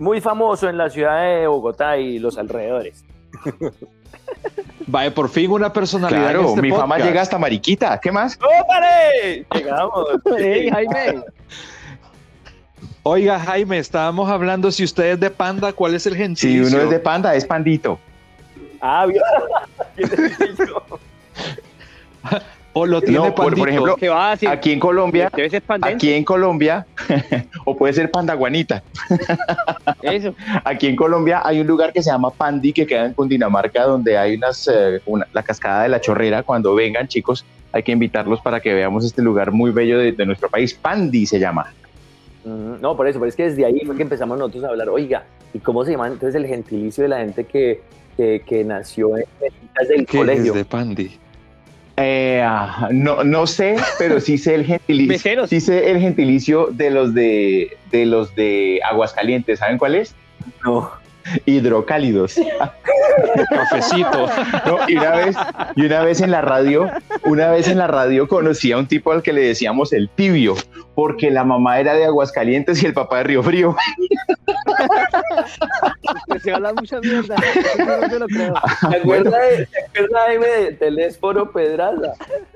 [SPEAKER 3] muy famoso en la ciudad de Bogotá y los alrededores.
[SPEAKER 5] Vaya, por fin una personalidad.
[SPEAKER 7] Claro,
[SPEAKER 5] este
[SPEAKER 7] mi fama
[SPEAKER 5] podcast.
[SPEAKER 7] llega hasta Mariquita. ¿Qué más?
[SPEAKER 3] ¡Ópale! Llegamos.
[SPEAKER 4] Hey, Jaime.
[SPEAKER 5] Oiga, Jaime, estábamos hablando si usted es de panda, ¿cuál es el
[SPEAKER 7] Si
[SPEAKER 5] gentilicio?
[SPEAKER 7] uno es de panda, es pandito.
[SPEAKER 3] Ah, ¿vio?
[SPEAKER 5] O lo tiene
[SPEAKER 7] No, por, ejemplo,
[SPEAKER 4] ¿Qué va a decir?
[SPEAKER 7] aquí en Colombia,
[SPEAKER 4] Debe ser pandente.
[SPEAKER 7] aquí en Colombia, o puede ser pandaguanita.
[SPEAKER 4] Eso.
[SPEAKER 7] Aquí en Colombia hay un lugar que se llama Pandi, que queda en Cundinamarca, donde hay unas, eh, una- la cascada de la chorrera. Cuando vengan, chicos, hay que invitarlos para que veamos este lugar muy bello de, de nuestro país. Pandi se llama.
[SPEAKER 3] Ujú, No, por eso, pero es que desde ahí fue que empezamos nosotros a hablar, oiga, ¿y cómo se llama entonces el gentilicio de la gente que, que, que nació en mesitas del
[SPEAKER 5] ¿Qué
[SPEAKER 3] colegio?
[SPEAKER 5] es de pandi?
[SPEAKER 7] Eh, ah, no, no sé, pero sí sé el gentilicio.
[SPEAKER 4] Meseros.
[SPEAKER 7] Sí sé el gentilicio de los de, de los de Aguascalientes. ¿Saben cuál es?
[SPEAKER 3] No.
[SPEAKER 7] Hidrocálidos.
[SPEAKER 5] Cafecito.
[SPEAKER 7] No, y una vez, y una vez en la radio, una vez en la radio conocí a un tipo al que le decíamos el tibio, porque la mamá era de Aguascalientes y el papá de Río Frío.
[SPEAKER 4] Se habla mucha mierda. No te lo creo.
[SPEAKER 3] ¿Te acuerdas de, ¿te acuerdas, Jaime, de Telésforo Pedraza?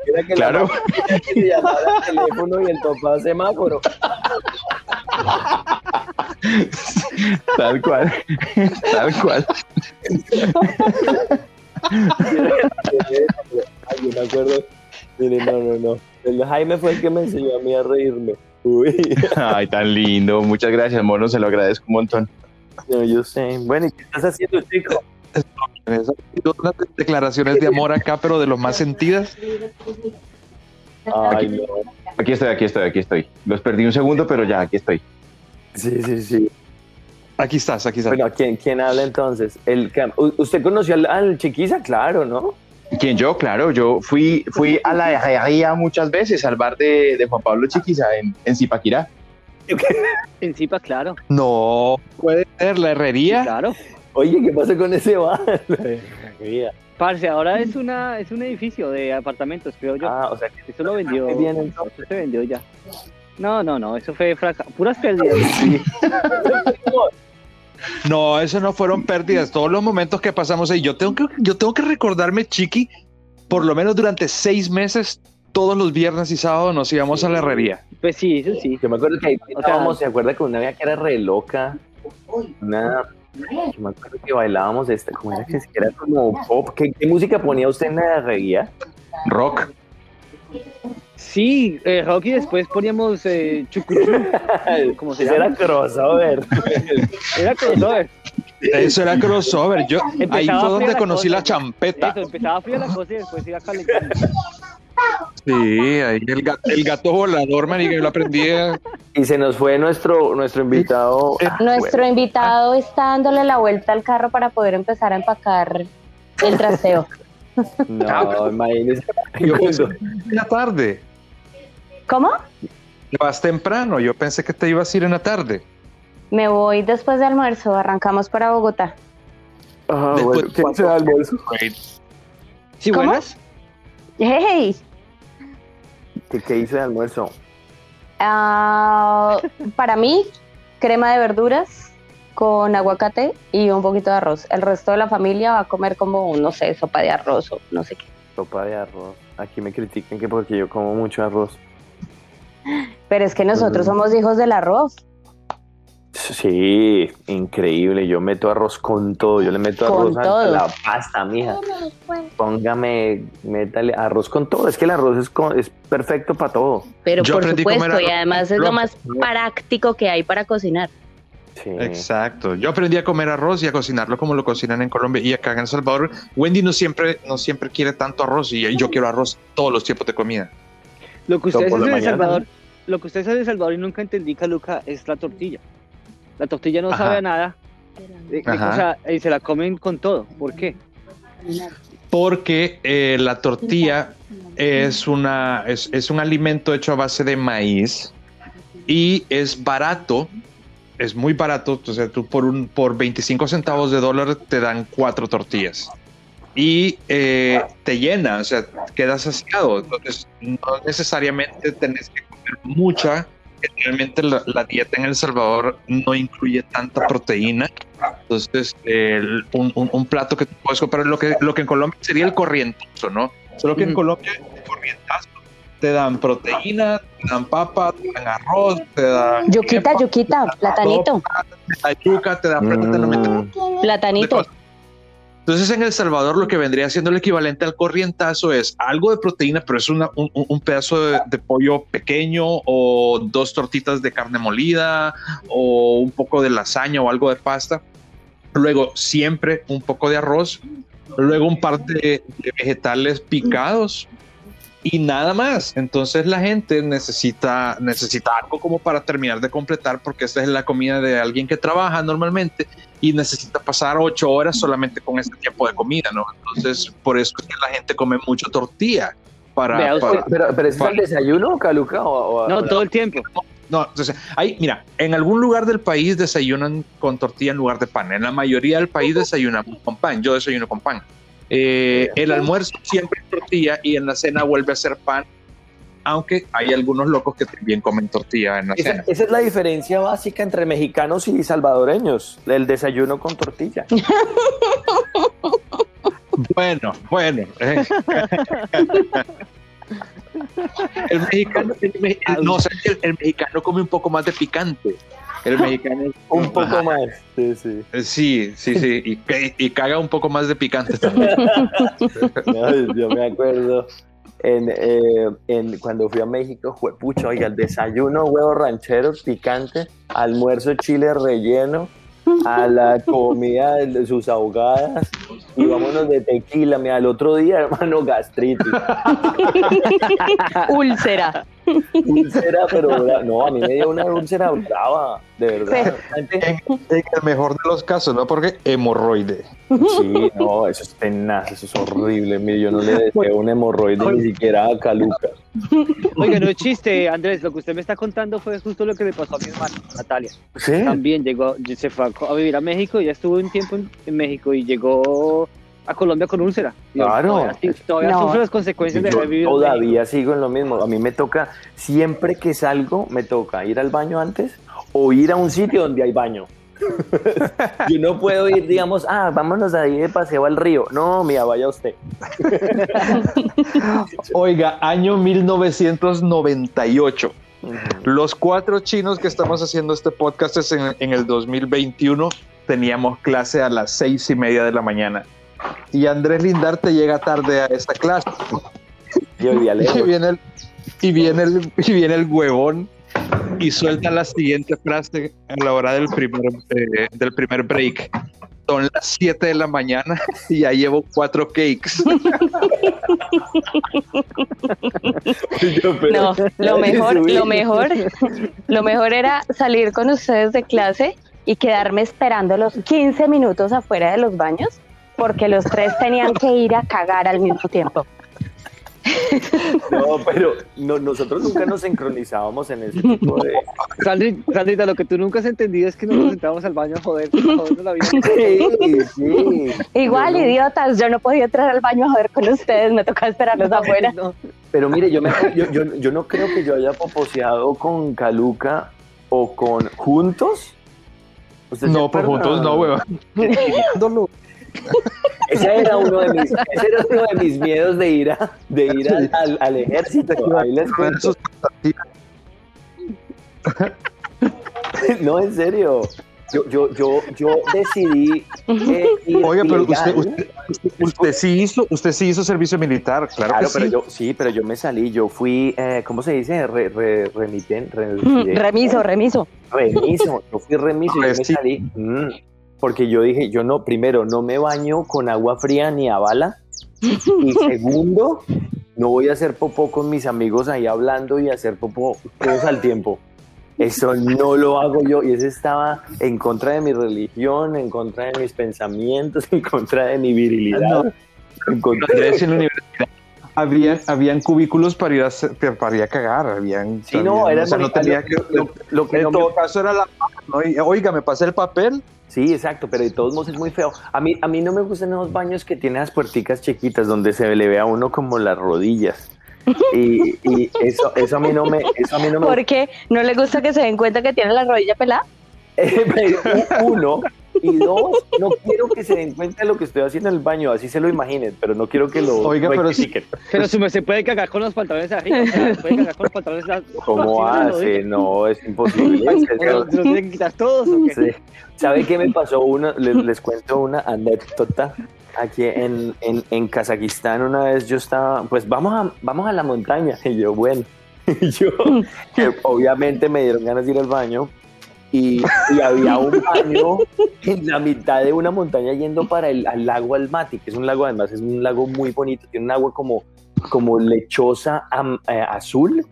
[SPEAKER 3] Era que
[SPEAKER 7] Claro.
[SPEAKER 3] la que se llamara teléfono y el papá semáforo.
[SPEAKER 7] Tal cual, tal cual.
[SPEAKER 3] Ay, yo me acuerdo. Mire, no, no, no. El Jaime fue el que me enseñó a mí a reírme. Uy,
[SPEAKER 7] Ay, tan lindo. Muchas gracias, mono. Se lo agradezco un montón.
[SPEAKER 3] no, yo sé. Bueno, ¿y qué estás haciendo, chico?
[SPEAKER 5] Unas declaraciones de amor acá, pero de los más sentidas.
[SPEAKER 3] Ay, no.
[SPEAKER 7] Aquí estoy, aquí estoy, aquí estoy. Los perdí un segundo, pero ya, aquí estoy.
[SPEAKER 3] Sí, sí, sí.
[SPEAKER 5] Aquí estás, aquí estás.
[SPEAKER 3] Bueno, ¿quién, quién habla entonces? El, ¿Usted conoció al, al chiquiza? Claro, ¿no?
[SPEAKER 7] ¿Quién yo? Claro, yo fui, fui a la herrería muchas veces, al bar de, de Juan Pablo Chiquiza en, en Zipaquirá.
[SPEAKER 4] En Zipa, claro.
[SPEAKER 5] No puede ser la herrería.
[SPEAKER 4] Claro.
[SPEAKER 3] Oye, ¿qué pasa con ese bar? Mira.
[SPEAKER 4] Parce, ahora es una es un edificio de apartamentos, creo yo.
[SPEAKER 3] Ah, o sea, que
[SPEAKER 4] Eso lo vendió. Eso se vendió ya. No, no, no, eso fue fracaso. Puras pérdidas.
[SPEAKER 5] No, eso no fueron pérdidas. Todos los momentos que pasamos ahí. Yo tengo que, yo tengo que recordarme, Chiqui, por lo menos durante seis meses, todos los viernes y sábados nos íbamos a la herrería.
[SPEAKER 4] Pues sí, eso sí.
[SPEAKER 3] Yo me acuerdo que ahí
[SPEAKER 4] sea-
[SPEAKER 3] bailábamos, ¿se acuerda que una vez que era re loca? Una, yo me acuerdo que bailábamos esta, ¿cómo era que era como pop? ¿Qué, qué música ponía usted en la herrería?
[SPEAKER 7] Rock.
[SPEAKER 4] Sí, eh, Rocky después poníamos eh, chucuchú. ¿Cómo se llama?
[SPEAKER 3] era crossover.
[SPEAKER 4] Era crossover.
[SPEAKER 5] Eso era crossover. Yo, ahí fue donde
[SPEAKER 4] la
[SPEAKER 5] conocí
[SPEAKER 4] cosa.
[SPEAKER 5] la champeta.
[SPEAKER 4] Eso, empezaba fría la cosa y después iba calentando.
[SPEAKER 5] Sí, ahí el gato, el gato volador, marica, yo lo aprendí. a-
[SPEAKER 3] Y se nos fue nuestro, nuestro invitado. Ah,
[SPEAKER 2] Nuestro invitado está dándole la vuelta al carro para poder empezar a empacar el traseo.
[SPEAKER 3] No, imagínese.
[SPEAKER 5] Yo pensé la tarde.
[SPEAKER 2] ¿Cómo?
[SPEAKER 5] Vas temprano, yo pensé que te ibas a ir en la tarde.
[SPEAKER 2] Me voy después de almuerzo, arrancamos para Bogotá.
[SPEAKER 3] Ah,
[SPEAKER 5] Después-
[SPEAKER 3] bueno, ¿qué hizo de almuerzo?
[SPEAKER 4] ¿Sí,
[SPEAKER 2] ¿Cómo?
[SPEAKER 4] buenas?
[SPEAKER 2] ¡Hey!
[SPEAKER 3] ¿Qué, qué hizo de almuerzo?
[SPEAKER 2] Ah, para mí, crema de verduras con aguacate y un poquito de arroz. El resto de la familia va a comer como, no sé, sopa de arroz o no sé qué.
[SPEAKER 3] Sopa de arroz. Aquí me critican que porque yo como mucho arroz.
[SPEAKER 2] Pero es que nosotros somos hijos del arroz.
[SPEAKER 3] Sí, increíble. Yo meto arroz con todo. Yo le meto
[SPEAKER 2] Con
[SPEAKER 3] arroz a- a
[SPEAKER 2] todo.
[SPEAKER 3] la pasta, mija. Póngame, métale arroz con todo. Es que el arroz es, es perfecto para todo.
[SPEAKER 2] Pero
[SPEAKER 5] Yo
[SPEAKER 2] por supuesto, y además es lo más práctico que hay para cocinar.
[SPEAKER 3] Sí.
[SPEAKER 5] Exacto. Yo aprendí a comer arroz y a cocinarlo como lo cocinan en Colombia y acá en El Salvador. Wendy no siempre, no siempre quiere tanto arroz y yo quiero arroz todos los tiempos de comida.
[SPEAKER 4] Lo que ustedes hacen en El Salvador, lo que ustedes hacen en El Salvador y nunca entendí, Caluca, es la tortilla. La tortilla no
[SPEAKER 5] Ajá.
[SPEAKER 4] sabe a nada. Eh, eh,
[SPEAKER 5] Ajá.
[SPEAKER 4] o sea, y se la comen con todo. ¿Por qué?
[SPEAKER 5] Porque eh, la tortilla es, una, es, es un alimento hecho a base de maíz y es barato, es muy barato. O sea, tú por, un, por 25 centavos de dólar te dan cuatro tortillas. Y eh, te llena, o sea, quedas saciado. Entonces, no necesariamente tenés que comer mucha. Generalmente la, la dieta en El Salvador no incluye tanta proteína. Entonces, el- un, un- un plato que tú puedes comprar, lo que, lo que en Colombia sería el corrientazo, ¿no? Solo que en. Colombia, el corrientazo te dan proteína, te dan papa, te dan arroz, te dan
[SPEAKER 2] Yuquita, yuquita, platanito,
[SPEAKER 5] te dan yuca, te dan plata, te lo meten
[SPEAKER 3] Mm,
[SPEAKER 2] platanito.
[SPEAKER 5] Entonces en El Salvador lo que vendría siendo el equivalente al corrientazo es algo de proteína, pero es un, un pedazo de, pollo pequeño o dos tortitas de carne molida o un poco de lasaña o algo de pasta. Luego siempre un poco de arroz, luego un par de, de vegetales picados y nada más. Entonces la gente necesita, necesita algo como para terminar de completar porque esta es la comida de alguien que trabaja normalmente y necesita pasar ocho horas solamente con este tiempo de comida, ¿no? Entonces, por eso es que la gente come mucho tortilla. Para,
[SPEAKER 4] Vea usted.
[SPEAKER 5] para-
[SPEAKER 3] Pero, pero ¿ese es el
[SPEAKER 5] Vale.
[SPEAKER 3] desayuno, Caluca? O, o-
[SPEAKER 4] No, todo el tiempo.
[SPEAKER 5] no, entonces, ahí, mira, en algún lugar del país desayunan con tortilla en lugar de pan. En la mayoría del país desayunamos con pan. Yo desayuno con pan. Eh, el almuerzo siempre es tortilla y en la cena vuelve a ser pan, aunque hay algunos locos que también comen tortilla en la
[SPEAKER 3] Esa,
[SPEAKER 5] cena.
[SPEAKER 3] esa es la diferencia básica entre mexicanos y salvadoreños, el desayuno con tortilla.
[SPEAKER 5] Bueno, bueno. eh. el mexicano, el el- no, el, el mexicano come un poco más de picante. El mexicano
[SPEAKER 3] Un poco
[SPEAKER 5] Ajá.
[SPEAKER 3] más. Sí, sí.
[SPEAKER 5] Eh, Sí, sí, sí, y, ca- y caga un poco más de picante también.
[SPEAKER 3] Ay, yo me acuerdo en, eh, cuando fui a México, fue pucha, oiga, el desayuno, huevos rancheros, picante, almuerzo chile relleno, a la comida de sus ahogadas y vámonos de tequila, mira, al otro día, hermano, gastritis.
[SPEAKER 2] Úlcera.
[SPEAKER 3] Úlcera, pero no, a mí me dio una úlcera brava, de verdad.
[SPEAKER 5] En, en el mejor de los casos, ¿no? Porque hemorroide.
[SPEAKER 3] Sí, no, eso es tenaz, eso es horrible. Mire, yo no le deseo un hemorroide ni siquiera a Caluca.
[SPEAKER 4] Oiga, no es chiste, Andrés. Lo que usted me está contando fue justo lo que le pasó a mi hermana, Natalia.
[SPEAKER 3] ¿Sí?
[SPEAKER 4] También llegó, se fue a vivir a México, ya estuvo un tiempo en, en México y llegó a Colombia con úlcera.
[SPEAKER 3] Claro.
[SPEAKER 4] Todavía, sí, todavía
[SPEAKER 2] No.
[SPEAKER 4] sufre las consecuencias de haber vivido en México.
[SPEAKER 3] todavía sigo en lo mismo. A mí me toca, siempre que salgo, me toca ir al baño antes o ir a un sitio donde hay baño. Yo no puedo ir, digamos, ah, vámonos ahí de paseo al río. No, mira, vaya usted.
[SPEAKER 5] Oiga, año 1998. Los cuatro chinos que estamos haciendo este podcast es en, en el 2021. Teníamos clase a las seis y media de la mañana. Y Andrés Lindarte llega tarde a esta clase. Y
[SPEAKER 3] lejos.
[SPEAKER 5] viene el, y viene el, y viene el huevón y suelta la siguiente frase a la hora del primer, eh, del primer break. Son las 7 de la mañana y ya llevo cuatro cakes.
[SPEAKER 3] Yo, pero-
[SPEAKER 2] No, lo mejor, lo mejor, lo mejor era salir con ustedes de clase y quedarme esperando los 15 minutos afuera de los baños porque los tres tenían que ir a cagar al mismo tiempo.
[SPEAKER 3] No, pero no, nosotros nunca nos sincronizábamos en ese tipo de.
[SPEAKER 4] Sandri- Sandrita, lo que tú nunca has entendido es que nos sentábamos al baño a joder, a jodernos la vida.
[SPEAKER 3] Sí, sí.
[SPEAKER 2] Igual,
[SPEAKER 3] Yo no-
[SPEAKER 2] idiotas, yo no podía entrar al baño a ver con ustedes, me tocaba esperarlos afuera.
[SPEAKER 4] No,
[SPEAKER 3] Pero mire, yo, me- yo, yo, yo no creo que yo haya poposeado con Caluca o con Juntos. ¿Usted se
[SPEAKER 5] No, por
[SPEAKER 3] acuerda?
[SPEAKER 5] juntos no, weón.
[SPEAKER 3] Ese era uno de mis, ese era uno de mis miedos de ir, a, de ir al, al- al ejército. Ahí les cuento. No, en serio. Yo, yo, yo, yo decidí eh, ir
[SPEAKER 5] Oiga, pero usted, usted, usted sí hizo, usted sí hizo servicio militar, claro,
[SPEAKER 3] Claro,
[SPEAKER 5] que
[SPEAKER 3] pero
[SPEAKER 5] sí.
[SPEAKER 3] yo, sí, pero yo me salí, yo fui, eh, ¿cómo se dice? Re, re- remiten, re-
[SPEAKER 2] Remiso, remiso.
[SPEAKER 3] remiso, yo fui remiso y yo me
[SPEAKER 5] Sí.
[SPEAKER 3] salí, mm, porque yo dije, yo no, primero, no me baño con agua fría ni a bala, y segundo, no voy a hacer popó con mis amigos ahí hablando y hacer popó todos al tiempo. Eso no lo hago yo y eso estaba en contra de mi religión, en contra de mis pensamientos, en contra de mi virilidad. en contra de-
[SPEAKER 5] en la universidad había, habían cubículos para ir a, para ir a cagar, habían...
[SPEAKER 3] Sí, no, era
[SPEAKER 5] o sea, no tenía
[SPEAKER 3] lo-
[SPEAKER 5] que...
[SPEAKER 3] lo- lo que
[SPEAKER 5] en
[SPEAKER 3] no me-
[SPEAKER 5] todo caso era la... ¿no? Y, Oiga, me pasé el papel.
[SPEAKER 3] Sí, exacto, pero de todos modos es muy feo. A mí, a mí no me gustan esos baños que tienen las puerticas chiquitas donde se le ve a uno como las rodillas. Y, y eso, eso a mí no me, eso a mí no me
[SPEAKER 2] Porque no le gusta que se den cuenta que tiene la rodilla pelada.
[SPEAKER 3] Pero, Uno, y dos, no quiero que se den cuenta de lo que estoy haciendo en el baño, así se lo imaginen, pero no quiero que lo
[SPEAKER 5] Oiga, pero sí-.
[SPEAKER 4] Pero si me se puede cagar con los pantalones arriba, o sea, se puede cagar con los pantalones así
[SPEAKER 3] ¿Cómo hace? No, es imposible. Es que
[SPEAKER 4] ¿O ¿Se los tienen que quitar todos o qué?
[SPEAKER 3] Sí. ¿Sabe qué me pasó? Una, les, les cuento una anécdota. Aquí en, en, en Kazajistán una vez yo estaba, pues vamos a, vamos a la montaña. Y yo, bueno, y yo, que obviamente me dieron ganas de ir al baño. Y, y había un baño en la mitad de una montaña yendo para el al lago Almaty, que es un lago, además es un lago muy bonito, tiene un agua como, como lechosa am- eh, azul.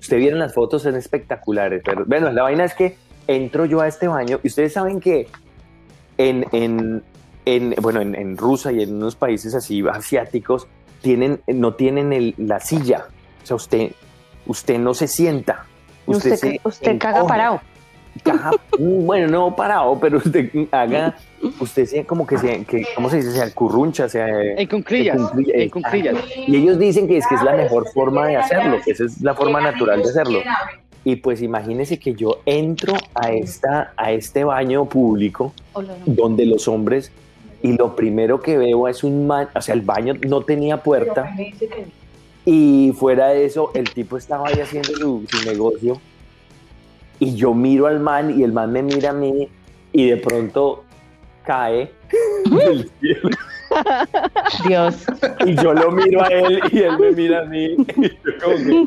[SPEAKER 3] Usted vieron las fotos, son espectaculares. Pero, bueno, la vaina es que entro yo a este baño y ustedes saben que en, en, en, bueno, en, en Rusia y en unos países así asiáticos tienen, no tienen el- la silla. O sea, usted, usted no se sienta.
[SPEAKER 2] Usted,
[SPEAKER 3] se
[SPEAKER 2] usted caga parado.
[SPEAKER 3] Caja, mm, bueno, no parado, pero usted haga, usted se como que se, que, ¿cómo se dice? Se acurruncha, se,
[SPEAKER 4] En cunclillas,
[SPEAKER 3] En cunclillas,
[SPEAKER 4] en cunclillas.
[SPEAKER 3] y ellos dicen que es que es la mejor forma de hacerlo, que esa es la forma natural de hacerlo. Y pues imagínense que yo entro a, esta, a este baño público donde los hombres, y lo primero que veo es un man, o sea, el baño no tenía puerta, y fuera de eso, el tipo estaba ahí haciendo su, su negocio, y yo miro al man, y el man me mira a mí, y de pronto cae del cielo.
[SPEAKER 2] Dios.
[SPEAKER 3] Y yo lo miro a él y él me mira a mí. Y yo como que-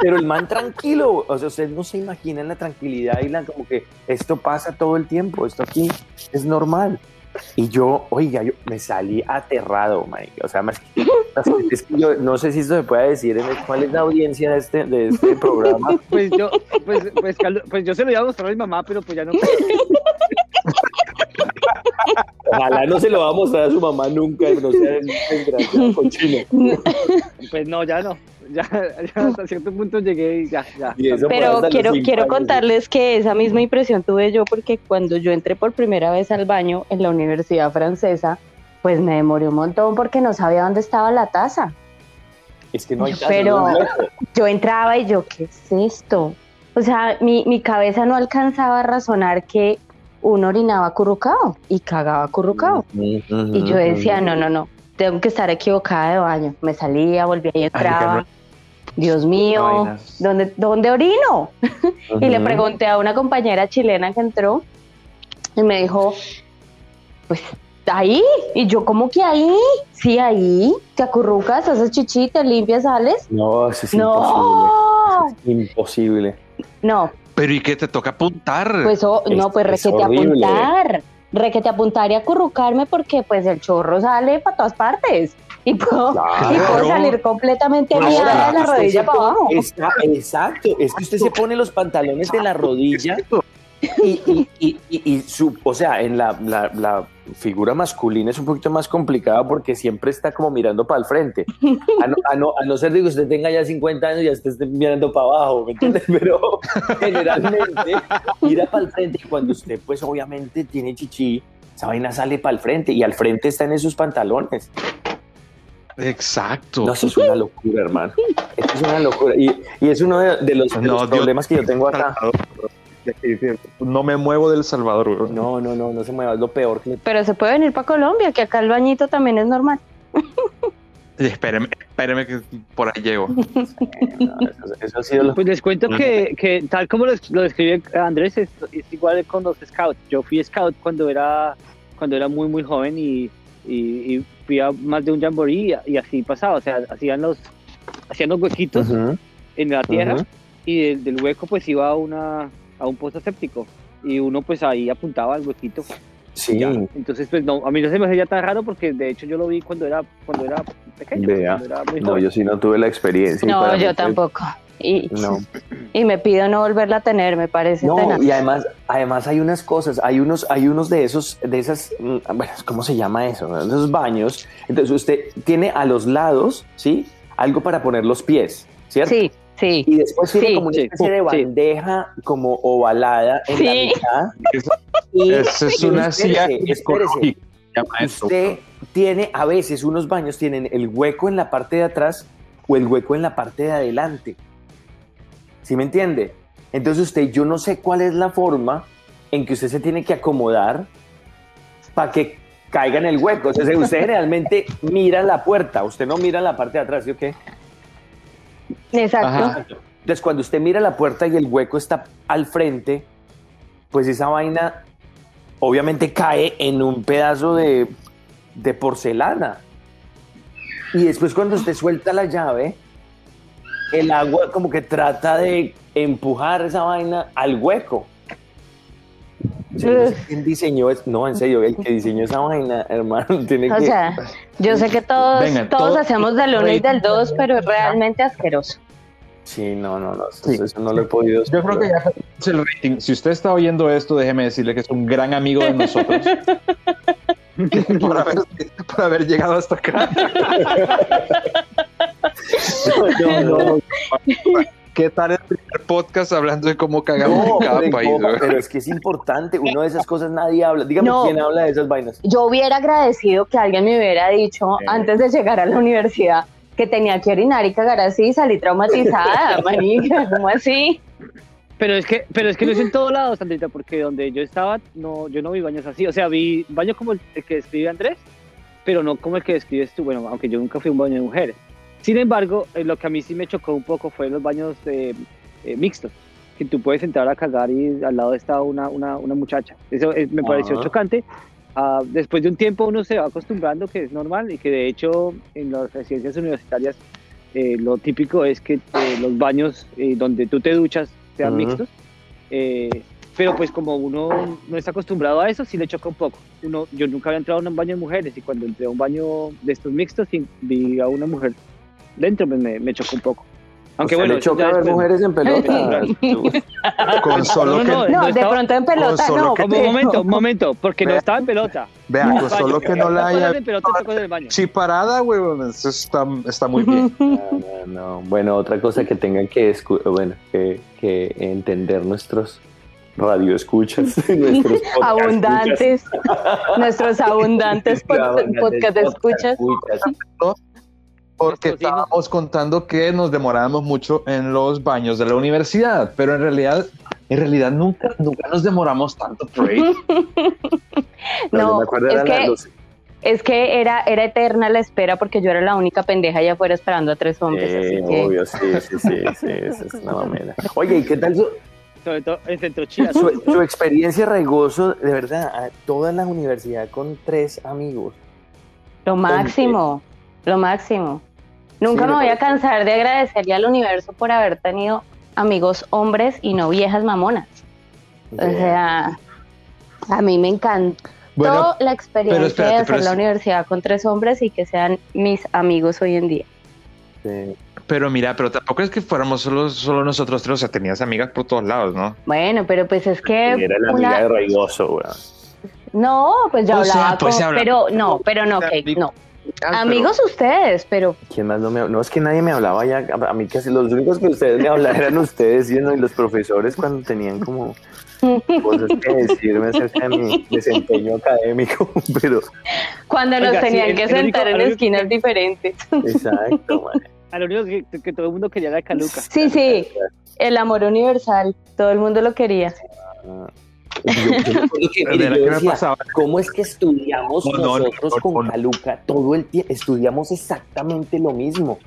[SPEAKER 3] Pero el man tranquilo, o sea, ustedes no se imaginan la tranquilidad y la como que esto pasa todo el tiempo, esto aquí es normal. Y yo, oiga, yo me salí aterrado, marica. O sea, más que- es que yo no sé si esto se puede decir en el- cuál es la audiencia de este, de este programa.
[SPEAKER 4] Pues yo, pues, pues, Carlos- pues yo se lo iba a mostrar a mi mamá, pero pues ya no.
[SPEAKER 3] Ojalá no se lo va a mostrar a su mamá nunca, no sea el desgraciado cochino.
[SPEAKER 4] Pues no, ya no. Ya, ya hasta cierto punto llegué y ya, ya.
[SPEAKER 3] Y
[SPEAKER 2] Pero quiero, quiero contarles que esa misma impresión tuve yo porque cuando yo entré por primera vez al baño en la universidad francesa, pues me demoré un montón porque no sabía dónde estaba la taza.
[SPEAKER 3] Es que no hay
[SPEAKER 2] Pero-
[SPEAKER 3] es loco.
[SPEAKER 2] Yo entraba y yo, ¿qué es esto? O sea, mi, mi cabeza no alcanzaba a razonar que uno orinaba acurrucado y cagaba acurrucado. Y yo decía, no, no, no, tengo que estar equivocada de baño. Me salía, volvía y entraba. Dios mío,
[SPEAKER 5] Vainas.
[SPEAKER 2] ¿dónde, ¿dónde orino? Y le pregunté a una compañera chilena que entró y me dijo, pues ahí. Y yo, ¿cómo que ahí? Sí, ahí. Te acurrucas, haces chichi, te limpias, sales.
[SPEAKER 3] No, eso es
[SPEAKER 2] No,
[SPEAKER 3] imposible. Imposible.
[SPEAKER 2] no,
[SPEAKER 5] Pero ¿y qué te toca apuntar?
[SPEAKER 2] pues oh, no, pues
[SPEAKER 3] es
[SPEAKER 2] requete apuntar. requete apuntar y acurrucarme porque pues el chorro sale para todas partes y puedo, y puedo salir completamente miada de la rodilla para
[SPEAKER 3] pone-
[SPEAKER 2] abajo.
[SPEAKER 3] está- exacto, es que usted se pone los pantalones de la rodilla y, y, y, y- y su, o sea, en la, la, la figura masculina es un poquito más complicada porque siempre está como mirando para el frente. A no, a no, a no ser de que usted tenga ya 50 años y ya usted esté mirando para abajo, ¿me entiendes? Pero generalmente mira para el frente y cuando usted pues obviamente tiene chichi, esa vaina sale para el frente y al frente está en esos pantalones.
[SPEAKER 5] Exacto.
[SPEAKER 3] No, eso es una locura, hermano. Esto es una locura. Y, y es uno de, de los, de
[SPEAKER 5] No,
[SPEAKER 3] los
[SPEAKER 5] Dios-
[SPEAKER 3] problemas que yo tengo acá.
[SPEAKER 5] No me muevo del Salvador, weón.
[SPEAKER 3] No, no, no, no se mueva, es lo peor que
[SPEAKER 2] Pero se puede venir para Colombia, que acá el bañito también es normal.
[SPEAKER 5] Espéreme, espéreme que por ahí llego.
[SPEAKER 3] no, eso, eso ha sido lo
[SPEAKER 4] Pues les cuento que, que tal como lo, lo describe Andrés, es, es igual con los scouts. Yo fui scout cuando era, cuando era muy, muy joven y, y, y fui a más de un jamboree y, y así pasaba. O sea, hacían los, hacían los huequitos en la tierra y del, del hueco pues iba a, una, a un pozo séptico y uno pues ahí apuntaba al huequito.
[SPEAKER 3] Sí,
[SPEAKER 4] Ya. Entonces pues no, a mí no se me hacía tan raro porque de hecho yo lo vi cuando era, cuando era pequeño.
[SPEAKER 3] Vea.
[SPEAKER 4] cuando era muy
[SPEAKER 3] no,
[SPEAKER 4] joven.
[SPEAKER 3] yo sí no tuve la experiencia.
[SPEAKER 2] no, yo
[SPEAKER 3] fue-
[SPEAKER 2] tampoco. Y,
[SPEAKER 3] No,
[SPEAKER 2] y me pido no volverla a tener, me parece
[SPEAKER 3] no,
[SPEAKER 2] tenaz.
[SPEAKER 3] y además, además hay unas cosas, hay unos, hay unos de esos, de esas, mm, bueno, ¿cómo se llama eso? De esos baños. Entonces usted tiene a los lados, ¿sí? Algo para poner los pies, ¿cierto?
[SPEAKER 2] Sí, sí.
[SPEAKER 3] Y después tiene
[SPEAKER 2] Sí,
[SPEAKER 3] como una
[SPEAKER 4] sí,
[SPEAKER 3] especie de
[SPEAKER 4] sí.
[SPEAKER 3] bandeja como ovalada en la
[SPEAKER 2] Sí.
[SPEAKER 3] mitad. Y-
[SPEAKER 5] Esa es una silla eso.
[SPEAKER 3] Usted tiene, a veces unos baños tienen el hueco en la parte de atrás o el hueco en la parte de adelante. ¿Sí me entiende? Entonces usted, yo no sé cuál es la forma en que usted se tiene que acomodar para que caiga en el hueco. O sea, usted generalmente mira la puerta, usted no mira la parte de atrás, ¿sí o qué?
[SPEAKER 2] Exacto.
[SPEAKER 5] Ajá.
[SPEAKER 3] Entonces, cuando usted mira la puerta y el hueco está al frente, pues esa vaina obviamente cae en un pedazo de, de porcelana. Y después cuando usted suelta la llave, el agua como que trata de empujar esa vaina al hueco. Yo no sé ¿Quién diseñó eso? No, en serio, el que diseñó esa vaina, hermano, tiene
[SPEAKER 2] O
[SPEAKER 3] que...
[SPEAKER 2] sea, yo sé que todos,
[SPEAKER 5] Venga,
[SPEAKER 2] todos
[SPEAKER 5] todo-
[SPEAKER 2] hacemos del uno y del dos, pero es realmente asqueroso.
[SPEAKER 3] Sí, no, no, no, eso,
[SPEAKER 5] Sí.
[SPEAKER 3] eso no lo he podido...
[SPEAKER 5] Yo creo que ya es el rating. Si usted está oyendo esto, déjeme decirle que es un gran amigo de nosotros. por, haber, por haber llegado hasta acá.
[SPEAKER 3] No, no, no,
[SPEAKER 5] ¿Qué tal el primer podcast hablando de cómo cagamos
[SPEAKER 3] No,
[SPEAKER 5] en cada
[SPEAKER 3] pero,
[SPEAKER 5] país?
[SPEAKER 3] pero es que es importante, uno de esas cosas nadie habla. Dígame
[SPEAKER 2] No.
[SPEAKER 3] quién habla de esas vainas.
[SPEAKER 2] Yo hubiera agradecido que alguien me hubiera dicho antes de llegar a la universidad que tenía que orinar y cagar así y salí traumatizada, manica, ¿cómo así?
[SPEAKER 4] Pero es que, pero es que no es en todos lados, Sandrita, porque donde yo estaba, no, yo no vi baños así. O sea, vi baños como el, que describe Andrés, pero no como el que describes tú. Bueno, aunque yo nunca fui a un baño de mujeres. Sin embargo, eh, lo que a mí sí me chocó un poco fue los baños eh, eh, mixtos, que tú puedes entrar a cagar y al lado está una, una, una muchacha. Eso eh, me pareció
[SPEAKER 3] Ajá.
[SPEAKER 4] chocante. Ah, después de un tiempo uno se va acostumbrando, que es normal, y que de hecho en las residencias universitarias eh, lo típico es que eh, los baños eh, donde tú te duchas sean mixtos. eh, pero pues como uno no está acostumbrado a eso, sí le choca un poco. Uno, yo nunca había entrado en un baño de mujeres y cuando entré a un baño de estos mixtos y vi a una mujer dentro, pues me, me chocó un poco. Aunque
[SPEAKER 3] ¿Usted
[SPEAKER 4] bueno,
[SPEAKER 3] le choca ver
[SPEAKER 4] después-
[SPEAKER 3] mujeres en pelota.
[SPEAKER 5] Con solo
[SPEAKER 4] No,
[SPEAKER 5] que,
[SPEAKER 4] no,
[SPEAKER 2] No, de pronto en pelota no.
[SPEAKER 5] que-
[SPEAKER 4] un momento, un momento, porque no estaba en pelota.
[SPEAKER 5] vea, con solo que no la haya
[SPEAKER 4] en pelota en baño.
[SPEAKER 5] chiparada, eso está, está muy bien.
[SPEAKER 3] No, no, no. Bueno, otra cosa que tengan que, bueno, que, que entender nuestros radioescuchas, nuestros podcast
[SPEAKER 2] abundantes, nuestros abundantes pod-
[SPEAKER 3] escuchas.
[SPEAKER 2] podcast escuchas.
[SPEAKER 5] Porque estábamos contando que nos demorábamos mucho en los baños de la universidad, pero en realidad, en realidad nunca, nunca nos demoramos tanto.
[SPEAKER 2] No,
[SPEAKER 3] me acuerdo
[SPEAKER 2] es que,
[SPEAKER 3] 12.
[SPEAKER 2] es que era, era eterna la espera porque yo era la única pendeja allá afuera esperando a tres hombres. Así que-
[SPEAKER 3] obvio, sí, sí, sí, sí, esa es una mamera. Oye, ¿y qué tal su,
[SPEAKER 4] Sobre todo en Centro Chía.
[SPEAKER 3] su, su experiencia regoso, de verdad, toda la universidad con tres amigos?
[SPEAKER 2] Lo máximo, lo máximo. Nunca
[SPEAKER 3] Sí,
[SPEAKER 2] me voy a cansar de agradecerle al universo por haber tenido amigos hombres y no viejas mamonas. O sea, a mí me encanta. toda la
[SPEAKER 5] pero
[SPEAKER 2] experiencia
[SPEAKER 5] espérate,
[SPEAKER 2] de hacer
[SPEAKER 5] pero
[SPEAKER 2] la
[SPEAKER 5] es-
[SPEAKER 2] universidad con tres hombres y que sean mis amigos hoy en día.
[SPEAKER 3] Sí.
[SPEAKER 5] Pero mira, pero tampoco es que fuéramos solo, solo nosotros tres, o sea, tenías amigas por todos lados, ¿no?
[SPEAKER 2] Bueno, pero pues es que
[SPEAKER 3] Era la
[SPEAKER 2] una-
[SPEAKER 3] amiga de Raigoso, weón.
[SPEAKER 2] no, pues yo
[SPEAKER 5] O sea,
[SPEAKER 2] hablaba
[SPEAKER 5] pues
[SPEAKER 2] con-
[SPEAKER 5] se habla-
[SPEAKER 2] pero no, pero no, Kate, no. Amigos ustedes, pero
[SPEAKER 3] ¿Quién más no me No, es que nadie me hablaba ya. A a mí casi los únicos que ustedes me hablaban eran ustedes y, no, y los profesores cuando tenían como cosas que decirme acerca de mi desempeño académico. Pero,
[SPEAKER 2] cuando nos
[SPEAKER 4] Oiga, sí,
[SPEAKER 2] tenían que
[SPEAKER 4] el
[SPEAKER 2] sentar en
[SPEAKER 4] el único-
[SPEAKER 2] esquinas diferentes.
[SPEAKER 3] exacto, man.
[SPEAKER 4] A lo único que, que todo el mundo quería era de Caluca.
[SPEAKER 2] Sí, sí, el amor universal, todo el mundo lo quería.
[SPEAKER 3] Yo, que, mire,
[SPEAKER 5] ¿Verdad
[SPEAKER 3] yo decía? ¿Cómo es que estudiamos
[SPEAKER 5] No, no,
[SPEAKER 3] nosotros
[SPEAKER 5] no,
[SPEAKER 3] con
[SPEAKER 5] no.
[SPEAKER 3] Caluca todo el tiempo? Estudiamos exactamente lo mismo.